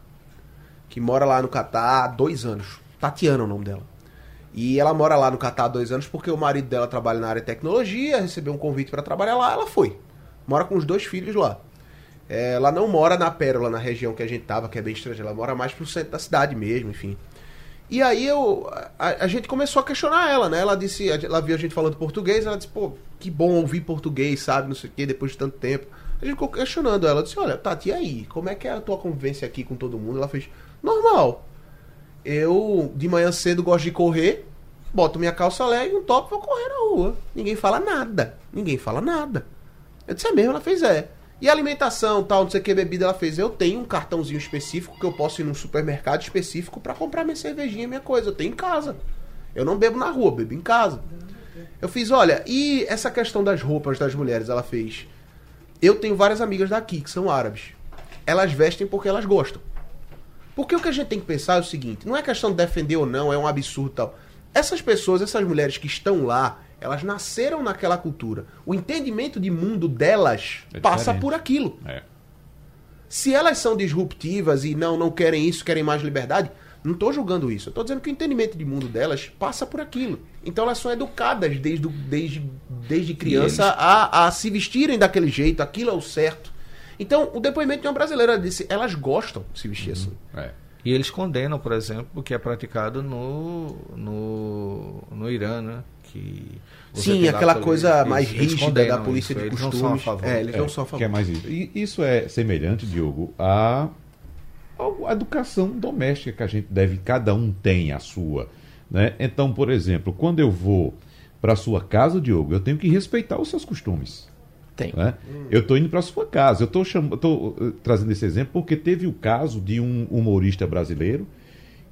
que mora lá no Catar há dois anos. Tatiana é o nome dela. E ela mora lá no Catar há dois anos porque o marido dela trabalha na área de tecnologia, recebeu um convite para trabalhar lá, ela foi. Mora com os dois filhos lá. É, ela não mora na Pérola, na região que a gente tava, que é bem estrangeira. Ela mora mais pro centro da cidade mesmo, enfim. E aí eu, a, a, gente começou a questionar ela, né? Ela disse, ela viu a gente falando português, ela disse, pô, que bom ouvir português, sabe? Não sei o quê, depois de tanto tempo. A gente ficou questionando ela, disse, olha, Tati, e aí? Como é que é a tua convivência aqui com todo mundo? Ela fez, normal. Eu, de manhã cedo, gosto de correr, boto minha calça leg e um top vou correr na rua. Ninguém fala nada. Ninguém fala nada. Eu disse, é mesmo? Ela fez, é. E alimentação, tal, não sei o que, bebida, ela fez. Eu tenho um cartãozinho específico que eu posso ir num supermercado específico para comprar minha cervejinha, minha coisa. Eu tenho em casa. Eu não bebo na rua, bebo em casa. Eu fiz, olha, e essa questão das roupas das mulheres, ela fez. Eu tenho várias amigas daqui que são árabes. Elas vestem porque elas gostam. Porque o que a gente tem que pensar é o seguinte: não é questão de defender ou não, é um absurdo tal. Essas pessoas, essas mulheres que estão lá, elas nasceram naquela cultura. O entendimento de mundo delas é passa por aquilo. É. Se elas são disruptivas e não não querem isso, querem mais liberdade, não estou julgando isso. Estou dizendo que o entendimento de mundo delas passa por aquilo. Então elas são educadas desde, desde, desde criança eles... a, a se vestirem daquele jeito, aquilo é o certo. Então, o depoimento de uma brasileira disse, elas gostam de se vestir uhum. assim. É. E eles condenam, por exemplo, o que é praticado no, no, no Irã, né? que Sim, aquela coisa mais rígida da polícia isso, de eles costumes. Não são a favor. É, eles é, não são a favor. Que é mais isso. E isso é semelhante, Diogo, a, a educação doméstica que a gente deve, cada um tem a sua. Né? Então, por exemplo, quando eu vou para sua casa, Diogo, eu tenho que respeitar os seus costumes. Tem. Né? Eu estou indo para sua casa. Eu estou cham... uh, trazendo esse exemplo porque teve o caso de um humorista brasileiro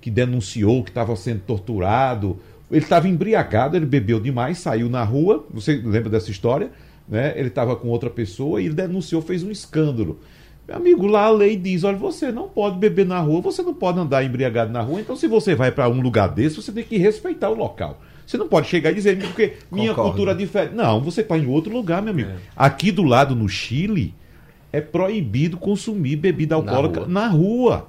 que denunciou que estava sendo torturado ele estava embriagado, ele bebeu demais, saiu na rua. Você lembra dessa história? Né? Ele estava com outra pessoa e ele denunciou, fez um escândalo. Meu amigo, lá a lei diz: olha, você não pode beber na rua, você não pode andar embriagado na rua. Então, se você vai para um lugar desse, você tem que respeitar o local. Você não pode chegar e dizer, porque minha Concordo. cultura é diferente. Não, você está em outro lugar, meu amigo. É. Aqui do lado, no Chile, é proibido consumir bebida alcoólica na rua. Na rua.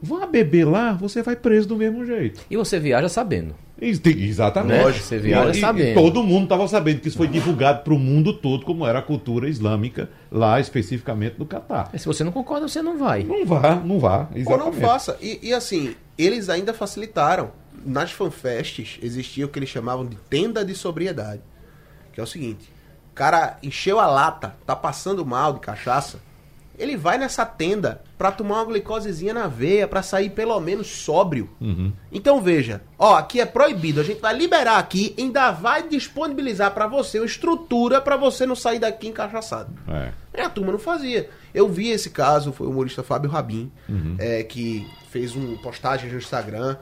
Vá beber lá, você vai preso do mesmo jeito. E você viaja sabendo. Exatamente. Lógico, você viaja e, sabendo. E todo mundo estava sabendo que isso foi divulgado para o mundo todo, como era a cultura islâmica, lá especificamente no Catar. Se você não concorda, você não vai. Não vá, não vá. Exatamente. Ou não faça. E, e assim, eles ainda facilitaram. Nas fanfests existia o que eles chamavam de tenda de sobriedade. Que é o seguinte: o cara encheu a lata, tá passando mal de cachaça ele vai nessa tenda para tomar uma glicosezinha na veia, para sair pelo menos sóbrio. Uhum. Então veja, ó, aqui é proibido, a gente vai liberar aqui, ainda vai disponibilizar para você uma estrutura para você não sair daqui encaixaçado. É. E a turma não fazia. Eu vi esse caso, foi o humorista Fábio Rabin, uhum. é, que fez um postagem no Instagram.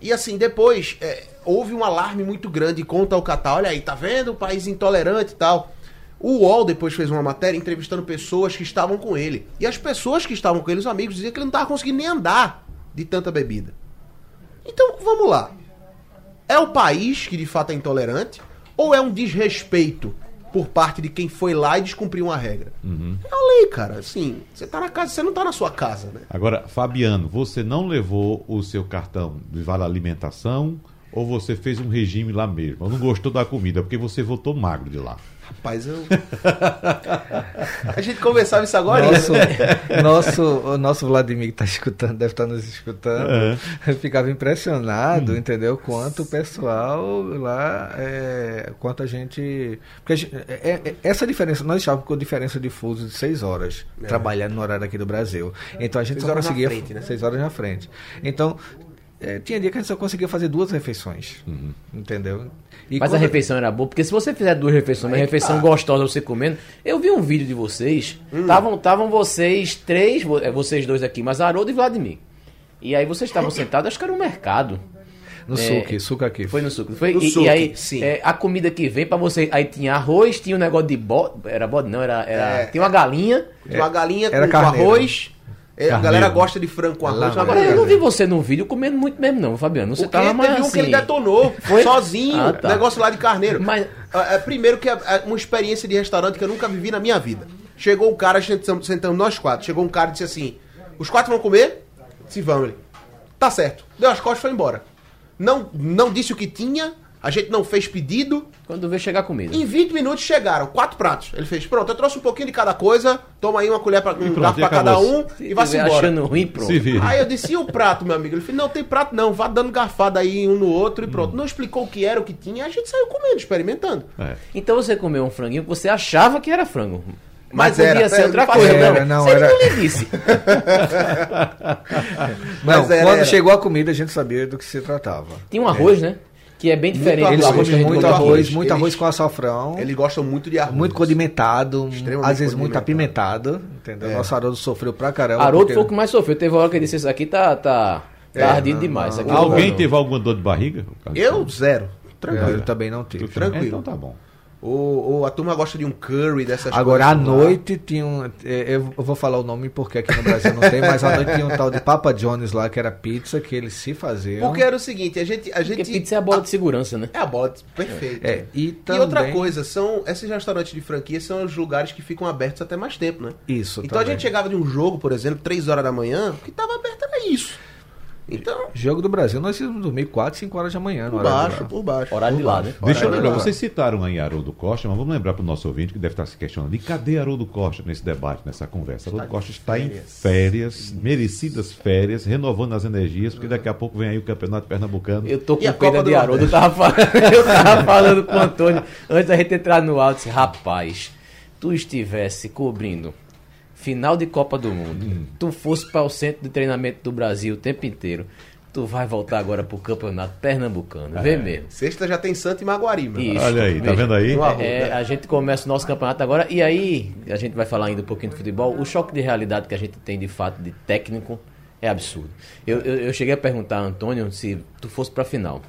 E assim, depois é, houve um alarme muito grande contra o Catar. Olha aí, tá vendo? O país intolerante e tal. O UOL depois fez uma matéria entrevistando pessoas que estavam com ele. E as pessoas que estavam com ele, os amigos, diziam que ele não estava conseguindo nem andar de tanta bebida. Então, vamos lá. É o país que de fato é intolerante? Ou é um desrespeito por parte de quem foi lá e descumpriu uma regra? Uhum. É a lei, cara. Assim, você tá na casa, você não tá na sua casa, né? Agora, Fabiano, você não levou o seu cartão de vale alimentação ou você fez um regime lá mesmo? Não gostou da comida porque você voltou magro de lá? Rapaz, eu. a gente conversava isso agora. Nosso, né? nosso, o nosso Vladimir que está escutando, deve estar tá nos escutando, é. ficava impressionado, hum. entendeu? Quanto o pessoal lá, é, quanto a gente. Porque a gente, é, é, essa diferença, nós estávamos com diferença de fuso de seis horas, trabalhando no horário aqui do Brasil. Então a gente seis só conseguia. Frente, né? Seis horas na frente. Então é, tinha dia que a gente só conseguia fazer duas refeições. Entendeu? E Mas a quando- refeição era boa, porque se você fizer duas refeições, uma refeição gostosa você comendo. Eu vi um vídeo de vocês, estavam estavam vocês três, é, vocês dois aqui, mas Haroldo e Vladimir. E aí vocês estavam sentados, acho que era um mercado. No É, suco, suco aqui. Foi no suco. Foi, No e, e aí, sim. é, a comida que vem pra você. Aí tinha arroz, tinha um negócio de bode. Era bode, não, era. era É, tinha uma galinha. Uma galinha era com, com arroz. É, a galera gosta de frango com arroz. Agora eu não vi você no vídeo comendo muito mesmo, não, Fabiano. Você tava mais teve um assim. que ele detonou, Foi? sozinho, Ah, tá. negócio lá de carneiro. Mas- Ah, é, primeiro que é, é uma experiência de restaurante que eu nunca vivi na minha vida. Chegou um cara, sentamos nós quatro, chegou um cara e disse assim, os quatro vão comer? Se vão, ele. Tá certo. Deu as costas e foi embora. Não, não disse o que tinha, a gente não fez pedido. Quando vê chegar comida. Em 20 minutos chegaram, quatro pratos. Ele fez, pronto, eu trouxe um pouquinho de cada coisa, toma aí uma colher pra, um pronto, garfo e pra cada um Se e tiver embora. achando ruim, pronto. Aí eu disse, e o prato, meu amigo? Ele falou, não, tem prato não, vá dando garfada aí um no outro e Hum. pronto. Não explicou o que era, o que tinha, a gente saiu comendo, experimentando. É. Então você comeu um franguinho que você achava que era frango. Mas, Mas podia era, ser é, outra não coisa. era, não, não, ele era- não lhe disse. Não, Mas era- quando era. chegou a comida, a gente sabia do que se tratava. Tinha um arroz, né? Que é bem diferente arroz, Eles arroz que a comem muito arroz, muito Eles- arroz com açafrão. Eles gostam muito de arroz. Muito condimentado, Extremamente às vezes muito apimentado, entendeu? Nosso Haroldo sofreu pra caramba. Haroldo porque- foi o que mais sofreu. Teve uma hora que ele disse: Isso aqui tá, tá, tá É, ardido não, demais. não. Aqui Alguém não- teve alguma dor de barriga? Eu, zero. É, Tranquilo. eu também não tive. Tranquilo. Então tá bom. Ou, ou a turma gosta de um curry, dessas Agora, à coisas. lá. noite tinha um. é, Eu vou falar o nome porque aqui no Brasil não tem, mas à noite tinha um tal de Papa John's lá, que era pizza, que eles se faziam. Porque era o seguinte, a gente... A Porque gente pizza é a bola de segurança, né? É a bola, de- perfeito. É, e E também. outra coisa, são esses restaurantes de franquia são os lugares que ficam abertos até mais tempo, né? Isso, Então a também. gente chegava de um jogo, por exemplo, 3 horas da manhã, o que tava aberto era isso. Então, Jogo do Brasil, nós íamos dormir 4, 5 horas da manhã. no por baixo, por baixo. Horário de lá, né? Deixa eu lembrar, vocês citaram aí Haroldo Costa, mas vamos lembrar para o nosso ouvinte que deve estar se questionando: e cadê Haroldo Costa nesse debate, nessa conversa? Haroldo Costa está em férias, merecidas férias, renovando as energias, porque daqui a pouco vem aí o Campeonato Pernambucano. Eu tô E a com pena de do Haroldo. Eu tava, falando, eu tava falando com o Antônio antes da gente entrar no alto. Disse, Rapaz, tu estivesse cobrindo final de Copa do Mundo, tu fosse para o centro de treinamento do Brasil o tempo inteiro, tu vai voltar agora pro Campeonato Pernambucano. Vê mesmo. Sexta já tem Santa e Maguari, meu. Isso. Olha aí, tá vendo aí? É, né? a gente começa o nosso campeonato agora e aí a gente vai falar ainda um pouquinho de futebol. O choque de realidade que a gente tem de fato de técnico é absurdo. Eu, eu, eu cheguei a perguntar a Antônio se tu fosse pra final.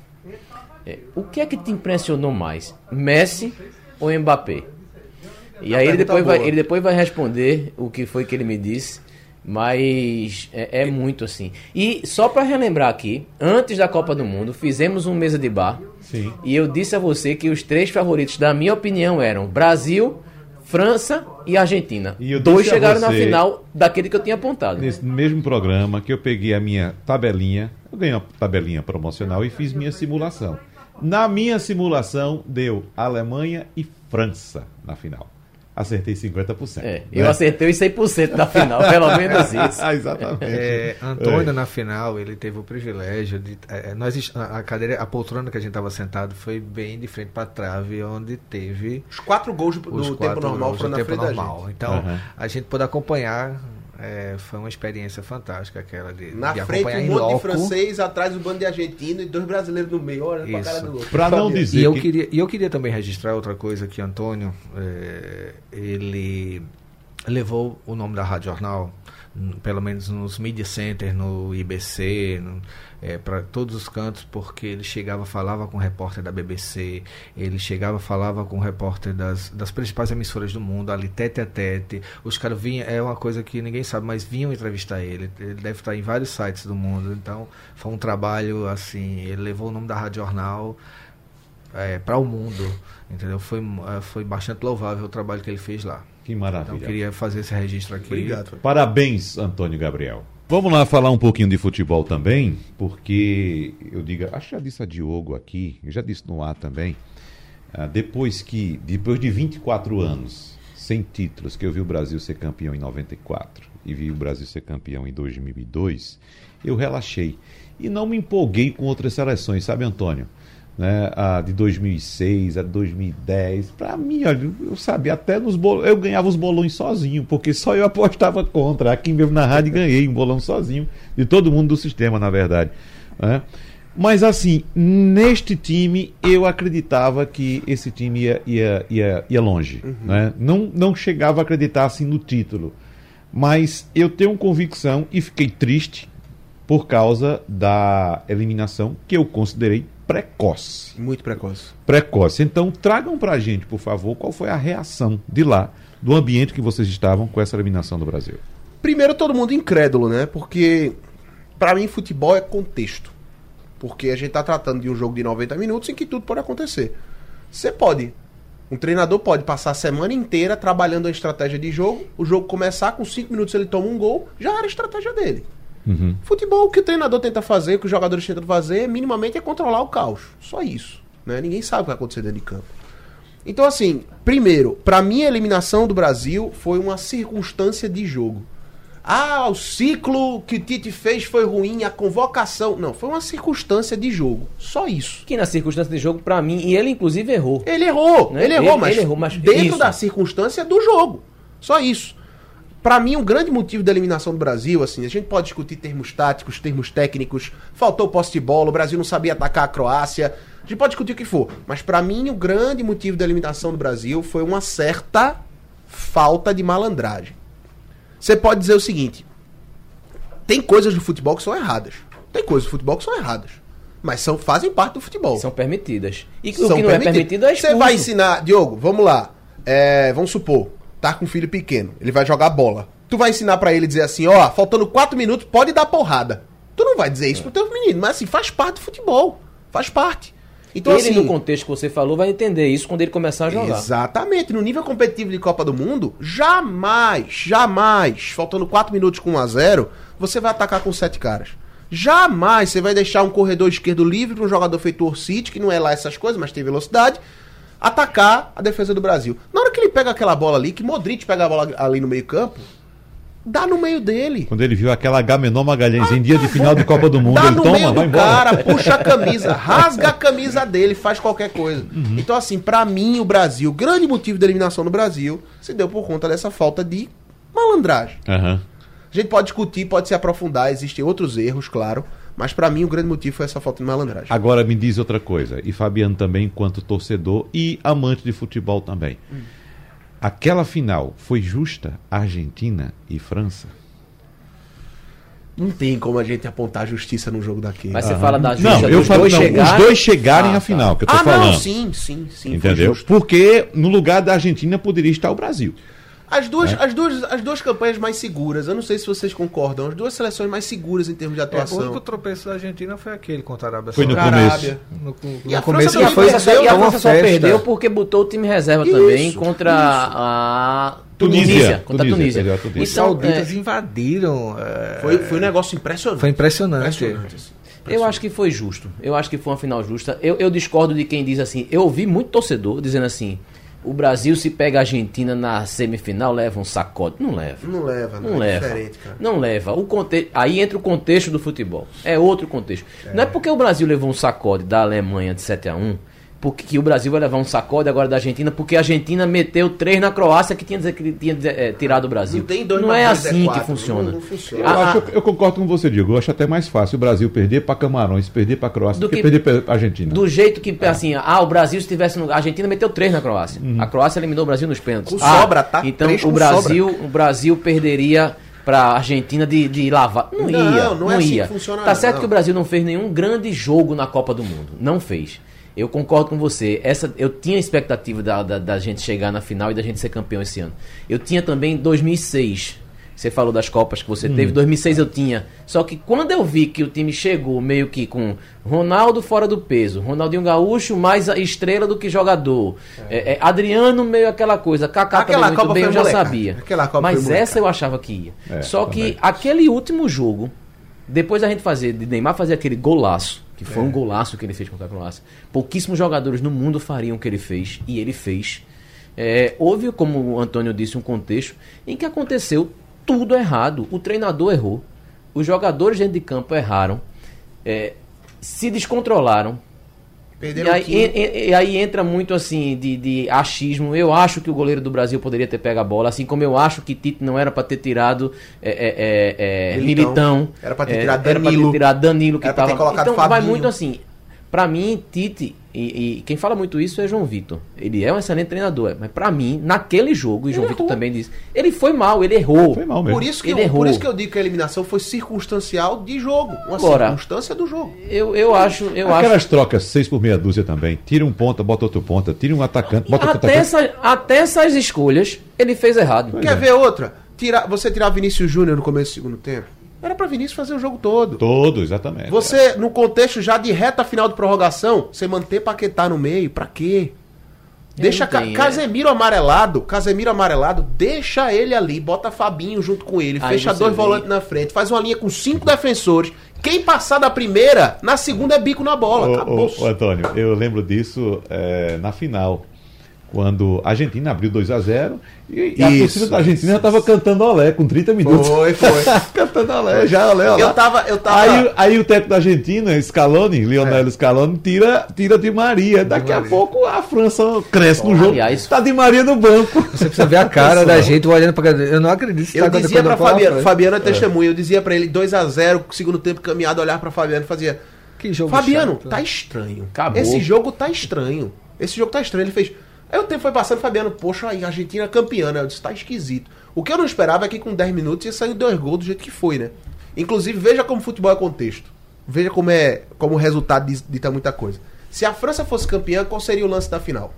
É, o que é que te impressionou mais? Messi ou Mbappé? E aí ele depois, vai, ele depois vai responder o que foi que ele me disse. Mas é, é muito assim. E só pra relembrar aqui, antes da Copa do Mundo, fizemos um mesa de bar. Sim. E eu disse a você que os três favoritos, da minha opinião, eram Brasil, França e Argentina. E eu Dois chegaram na você- final daquele que eu tinha apontado. Nesse mesmo programa que eu peguei a minha tabelinha, eu ganhei uma tabelinha promocional e fiz minha simulação. Na minha simulação, deu Alemanha e França na final. Acertei 50%. É, né? eu acertei os 100% da final, pelo menos isso. Ah, Exatamente. É, Antônio, É. na final, ele teve o privilégio de. é, nós, est- a cadeira, a poltrona que a gente estava sentado foi bem de frente para a trave, onde teve Os quatro gols do, os do quatro tempo normal foram na tempo frente da normal. gente. Então, Aham. a gente pôde acompanhar. É, foi uma experiência fantástica aquela de, Na de frente um monte de francês, atrás um bando de argentino e dois brasileiros no meio, olhando pra Isso. cara do outro. Pra não dizer E eu, que- queria, e eu queria também registrar outra coisa que Antônio, é, ele levou o nome da Rádio Jornal, pelo menos nos media centers, no IBC, para todos os cantos, porque ele chegava, falava com o repórter da BBC, ele chegava, falava com o repórter das, das principais emissoras do mundo, ali tete a tete. Os caras vinham, é uma coisa que ninguém sabe, mas vinham entrevistar ele. Ele deve estar em vários sites do mundo, então foi um trabalho assim. Ele levou o nome da Rádio Jornal para o mundo, entendeu? Foi, eh, foi bastante louvável o trabalho que ele fez lá. Que Então maravilha. queria fazer esse registro aqui. Obrigado. Parabéns, Antônio Gabriel. Vamos lá falar um pouquinho de futebol também, porque eu digo, acho que já disse a Diogo aqui, eu já disse no ar também, ah, depois que, depois de 24 anos sem títulos, que eu vi o Brasil ser campeão em 94 e vi o Brasil ser campeão em 2002, eu relaxei e não me empolguei com outras seleções, sabe, Antônio? Né, a de 2006, a de 2010. Pra mim, olha, eu sabia até nos bolões. Eu ganhava os bolões sozinho, porque só eu apostava contra. Aqui mesmo na rádio ganhei um bolão sozinho, de todo mundo do sistema, na verdade. Né? Mas assim, neste time eu acreditava que esse time ia, ia, ia, ia longe. Né? Não, não chegava a acreditar assim no título. Mas eu tenho convicção e fiquei triste por causa da eliminação que eu considerei precoce. Muito precoce. Precoce. Então tragam pra gente, por favor, qual foi a reação de lá, do ambiente que vocês estavam com essa eliminação do Brasil. Primeiro, todo mundo incrédulo, né? Porque, pra mim, futebol é contexto. Porque a gente tá tratando de um jogo de 90 minutos em que tudo pode acontecer. Você pode. Um treinador pode passar a semana inteira trabalhando a estratégia de jogo, o jogo começar, com 5 minutos ele toma um gol, já era a estratégia dele. Futebol, o que o treinador tenta fazer, o que os jogadores tentam fazer, minimamente é controlar o caos. Só isso. Né? Ninguém sabe o que vai acontecer dentro de campo. Então, assim, primeiro, pra mim a eliminação do Brasil foi uma circunstância de jogo. Ah, o ciclo que o Tite fez foi ruim, a convocação. Não, foi uma circunstância de jogo. Só isso. Que na circunstância de jogo, pra mim, e ele inclusive errou. Ele errou, Né? ele errou, Ele- mas, ele errou, mas dentro isso. da circunstância do jogo. Só isso. Pra mim, um grande motivo da eliminação do Brasil, assim, a gente pode discutir termos táticos, termos técnicos, faltou posse de bola, o Brasil não sabia atacar a Croácia, a gente pode discutir o que for, mas pra mim o grande motivo da eliminação do Brasil foi uma certa falta de malandragem. Você pode dizer o seguinte: tem coisas do futebol que são erradas. Tem coisas do futebol que são erradas. Mas são, fazem parte do futebol. São permitidas. E o São que não é permitido é Você expulso. vai ensinar, Diogo, vamos lá. É, vamos supor, tá com um filho pequeno, ele vai jogar bola. Tu vai ensinar pra ele dizer assim, ó, faltando 4 minutos, pode dar porrada. Tu não vai dizer isso pro teu menino, mas assim, faz parte do futebol. Faz parte. Então, ele, assim, no contexto que você falou, vai entender isso quando ele começar a jogar. Exatamente. No nível competitivo de Copa do Mundo, jamais, jamais, faltando 4 minutos com 1 a 0 você vai atacar com 7 caras. Jamais você vai deixar um corredor esquerdo livre para um jogador feito Orcite, que não é lá essas coisas, mas tem velocidade, atacar a defesa do Brasil. Na hora que ele pega aquela bola ali, que Modric pega a bola ali no meio campo, dá no meio dele. Quando ele viu aquela Agamenon Magalhães em dia de final de Copa do Mundo, Dá ele no toma, meio vai do embora. cara, puxa a camisa, rasga a camisa dele, faz qualquer coisa. Uhum. Então, assim, pra mim, o Brasil, o grande motivo da eliminação do Brasil se deu por conta dessa falta de malandragem. Aham. A gente pode discutir, pode se aprofundar, existem outros erros, claro, mas pra mim o grande motivo foi essa falta de malandragem. Agora me diz outra coisa, e Fabiano também, enquanto torcedor e amante de futebol também. Hum. Aquela final foi justa Argentina e França? Não tem como a gente apontar justiça num jogo daquele. Mas você fala da justa Não, eu dos falo dois não, chegarem. os dois chegarem Ah, à tá. final, que eu tô ah, falando. não, sim, sim, sim. Entendeu? Porque no lugar da Argentina poderia estar o Brasil. As duas, É. as, duas, as duas campanhas mais seguras, eu não sei se vocês concordam, as duas seleções mais seguras em termos de É, o atuação. único tropeço da Argentina foi aquele contra a Arábia Foi no Contra a começo. Arábia. No, no, E a no começo França foi, perdeu, E a França só festa. perdeu porque botou o time reserva Isso, também contra isso. a Tunísia. Tunísia. Contra a Tunísia, Tunísia. Tunísia. Os Então, sauditas é, invadiram. é, Foi, foi um negócio impressionante. foi impressionante. Impressionante, assim. Eu acho que foi justo. Eu acho que foi uma final justa. Eu, eu discordo de quem diz assim. Eu ouvi muito torcedor dizendo assim: o Brasil, se pega a Argentina na semifinal, leva um sacode. Não leva. Não leva, não, Não é leva. diferente, cara. Não leva. O conte... Aí entra o contexto do futebol. É outro contexto. Não é porque o Brasil levou um sacode da Alemanha de 7 a 1 porque que o Brasil vai levar um sacode agora da Argentina, porque a Argentina meteu três na Croácia que tinha, que tinha eh, tirado o Brasil. Não tem dois Não é é assim quatro. que funciona. Não- não funciona. Eu, Ah, acho, ah, eu concordo com você, Diego. Eu acho até mais fácil o Brasil perder para Camarões, perder para Croácia, Do que, que- perder para Argentina. Do jeito que, assim, ah, o Brasil estivesse no. A Argentina meteu três na Croácia. A Croácia eliminou o Brasil nos pênaltis. Com Ah, sobra, tá? Então o Brasil, o Brasil perderia pra Argentina de, de lavar. Não, Não, ia. não Não, é assim ia. que funciona, tá certo não. que o Brasil não fez nenhum grande jogo na Copa do Mundo. Não fez. Eu concordo com você. Essa, eu tinha expectativa da, da, da gente chegar na final e da gente ser campeão esse ano. Eu tinha também 2006. Você falou das Copas que você Hum. teve. 2006 eu tinha. Só que quando eu vi que o time chegou meio que com Ronaldo fora do peso, Ronaldinho Gaúcho mais estrela do que jogador, é, é, Adriano meio aquela coisa, Kaká Aquela também muito Copa bem, eu já molecada. sabia. Mas essa eu achava que ia. É, Só também. que aquele último jogo, depois da gente fazer, de Neymar fazer aquele golaço, que foi um golaço que ele fez contra a Croácia, pouquíssimos jogadores no mundo fariam o que ele fez, e ele fez. É, houve, como o Antônio disse, um contexto em que aconteceu tudo errado. O treinador errou, os jogadores dentro de campo erraram, é, se descontrolaram, E Perderam aí, o time. e- e- e aí entra muito assim de, de achismo. Eu acho que o goleiro do Brasil poderia ter pego a bola, assim como eu acho que Tite não era pra ter tirado é, é, é, é, Militão. Militão. Era pra ter É, tirado Era pra ter Danilo. tirado Danilo que Era pra ter tava. colocado Então vai muito assim. Pra mim, Tite, e, e quem fala muito isso é João Vitor. Ele é um excelente treinador, mas pra mim, naquele jogo, e João Vitor também disse, ele foi mal, ele errou. Foi mal mesmo. Por isso, que Ele eu, por errou. isso que eu digo que a eliminação foi circunstancial de jogo. Uma Agora- circunstância do jogo. Eu, eu acho, eu acho. Aquelas trocas seis por meia dúzia também. Tira um ponta, bota outro ponta. Tira um atacante, bota outro Até, atacante. essa, até essas escolhas, ele fez errado. Quer ver outra? Tirar, você tirar Vinícius Júnior no começo do segundo tempo? Era pra Vinícius fazer o jogo todo. Todo, exatamente. Você, no contexto já de reta final de prorrogação, você manter Paquetá no meio, pra quê? Deixa Ca- é. Casemiro amarelado, Casemiro amarelado, deixa ele ali, bota Fabinho junto com ele, Aí fecha dois volantes na frente, faz uma linha com cinco defensores. Quem passar da primeira, na segunda é bico na bola. Ô, Acabou. ô, ô, Antônio, eu lembro disso é, na final. Quando a Argentina abriu 2 a 0 e, e a torcida da Argentina estava cantando olé com 30 minutos. Foi, foi. cantando olé, já olé, olé. Eu tava, eu tava. Aí, aí o técnico da Argentina, Scaloni, Lionel Scaloni, tira, tira de Maria. Daqui a Maria. pouco a França cresce no jogo. aliás- tá de Maria no banco. Você precisa ver a cara da gente olhando pra. Eu não acredito que Eu tá dizia pra a Fabiano. Fabiano é testemunha, eu dizia pra ele 2x0, segundo tempo caminhado, olhar pra Fabiano e fazia. Que jogo Fabiano, chato. tá estranho. Acabou. Esse jogo tá estranho. Esse jogo tá estranho. Ele fez. Aí o tempo foi passando, Fabiano, poxa, aí a Argentina é campeã, né? Eu disse, tá esquisito. O que eu não esperava é que com 10 minutos ia sair dois gols do jeito que foi, né? Inclusive, veja como futebol é contexto. Veja como é. Como o resultado dita muita coisa. Se a França fosse campeã, qual seria o lance da final?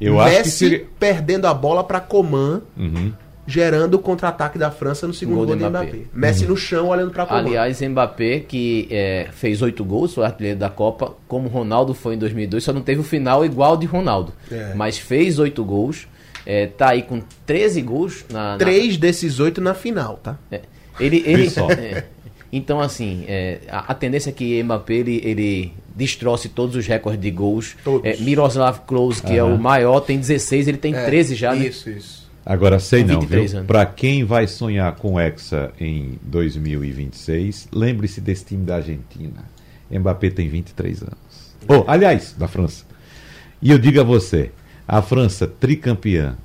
Eu acho que Messi seria. perdendo a bola pra Coman, Uhum. Gerando o contra-ataque da França no segundo Gol gol do Mbappé. Mbappé. Messi no chão olhando pra Coman. Aliás, Mbappé, que é, fez oito gols, foi artilheiro da Copa, como Ronaldo foi em 2002, só não teve o final igual de Ronaldo. É. Mas fez oito gols, é, tá aí com 13 gols na... na- Três desses oito na final, tá? É, ele, ele, só. é, então, assim, é, a, a tendência é que Mbappé ele, ele destroce todos os recordes de gols. Todos. É, Miroslav Klose, que é o maior, tem 16, ele tem 13 já, né? Isso, isso. Agora, sei não, 23 viu? Pra quem vai sonhar com Hexa em 2026, lembre-se desse time da Argentina. Mbappé tem 23 anos. Oh, aliás, da França. E eu digo a você, a França tricampeã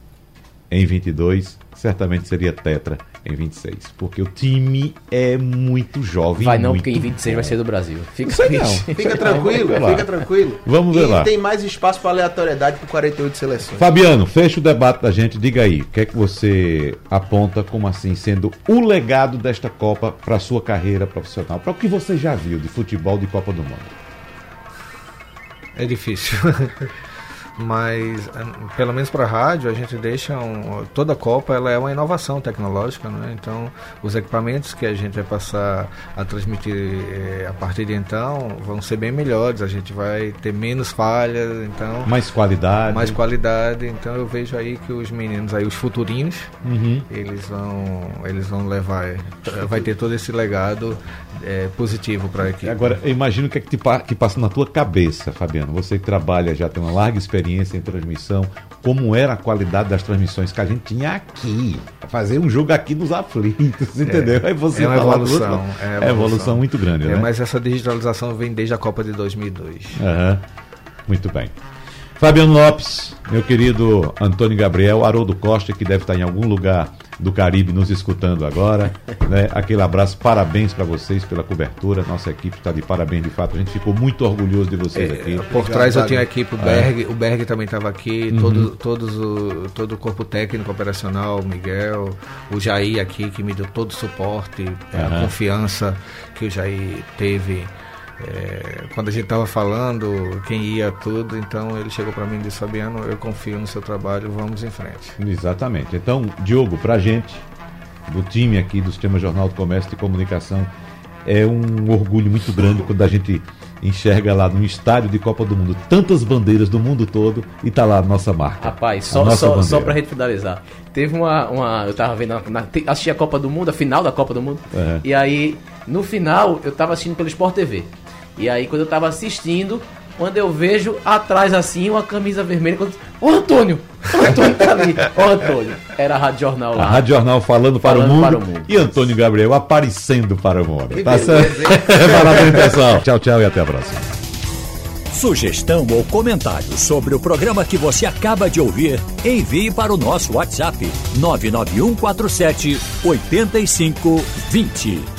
em 22, certamente seria tetra em 26, porque o time é muito jovem. Vai não, muito porque em 26 vai ser do Brasil. Fica Não sei não. triste. Fica tranquilo, Vamos ver lá. fica tranquilo. Vamos ver e lá. tem mais espaço para aleatoriedade com 48 seleções. Fabiano, fecha o debate da gente. Diga aí, o que é que você aponta como assim sendo o legado desta Copa para sua carreira profissional, para o que você já viu de futebol de Copa do Mundo? É difícil. Mas, eh, pelo menos para a rádio, a gente deixa um, toda a Copa ela é uma inovação tecnológica, né? Então, os equipamentos que a gente vai passar a transmitir eh, a partir de então vão ser bem melhores. A gente vai ter menos falhas, então Mais qualidade. mais qualidade. Então, eu vejo aí que os meninos aí, os futurinhos, Uhum. eles vão, eles vão levar, eh, vai ter todo esse legado eh, positivo para a equipe. Agora, eu imagino o que é que, te que passa na tua cabeça, Fabiano. Você que trabalha, já tem uma larga experiência em transmissão, como era a qualidade das transmissões que a gente tinha aqui. Fazer um jogo aqui nos aflitos, entendeu? Aí você é uma evolução, outro- é é uma uma evolução muito grande, É, né? mas essa digitalização vem desde a Copa de 2002. Aham. Muito bem. Fabiano Lopes, meu querido Antônio Gabriel, Haroldo Costa, que deve estar em algum lugar do Caribe nos escutando agora. né? Aquele abraço, parabéns para vocês pela cobertura. Nossa equipe está de parabéns, de fato. A gente ficou muito orgulhoso de vocês aqui. Por Obrigado, trás eu tinha a equipe, o Berg, o Berg também estava aqui, Uhum. todo, todos o, todo o corpo técnico operacional, o Miguel, o Jair aqui, que me deu todo o suporte, a Aham. confiança que o Jair teve. É, quando a gente estava falando quem ia tudo, então ele chegou para mim e disse: Fabiano, eu confio no seu trabalho, vamos em frente. Exatamente. Então, Diogo, pra gente, do time aqui do Sistema Jornal do Comércio e Comunicação, é um orgulho muito grande quando a gente enxerga lá no estádio de Copa do Mundo tantas bandeiras do mundo todo e tá lá a nossa marca. Rapaz, A só, nossa só, só pra gente finalizar. Teve uma. uma eu tava vendo. Na, na- assisti a Copa do Mundo, a final da Copa do Mundo. Uhum. E aí, no final, eu tava assistindo pelo Sport TV. E aí, quando eu tava assistindo, quando eu vejo atrás assim, uma camisa vermelha. Quando... Ô Antônio! O Antônio tá ali. Ô Antônio! Era a Rádio Jornal A lá. Rádio Jornal falando, para, Falando o mundo, para o mundo. e Antônio Gabriel aparecendo para o mundo. Que Tá certo? Parabéns, pessoal. Tchau, tchau e até a próxima. Sugestão ou comentário sobre o programa que você acaba de ouvir, envie para o nosso WhatsApp 99147 8520.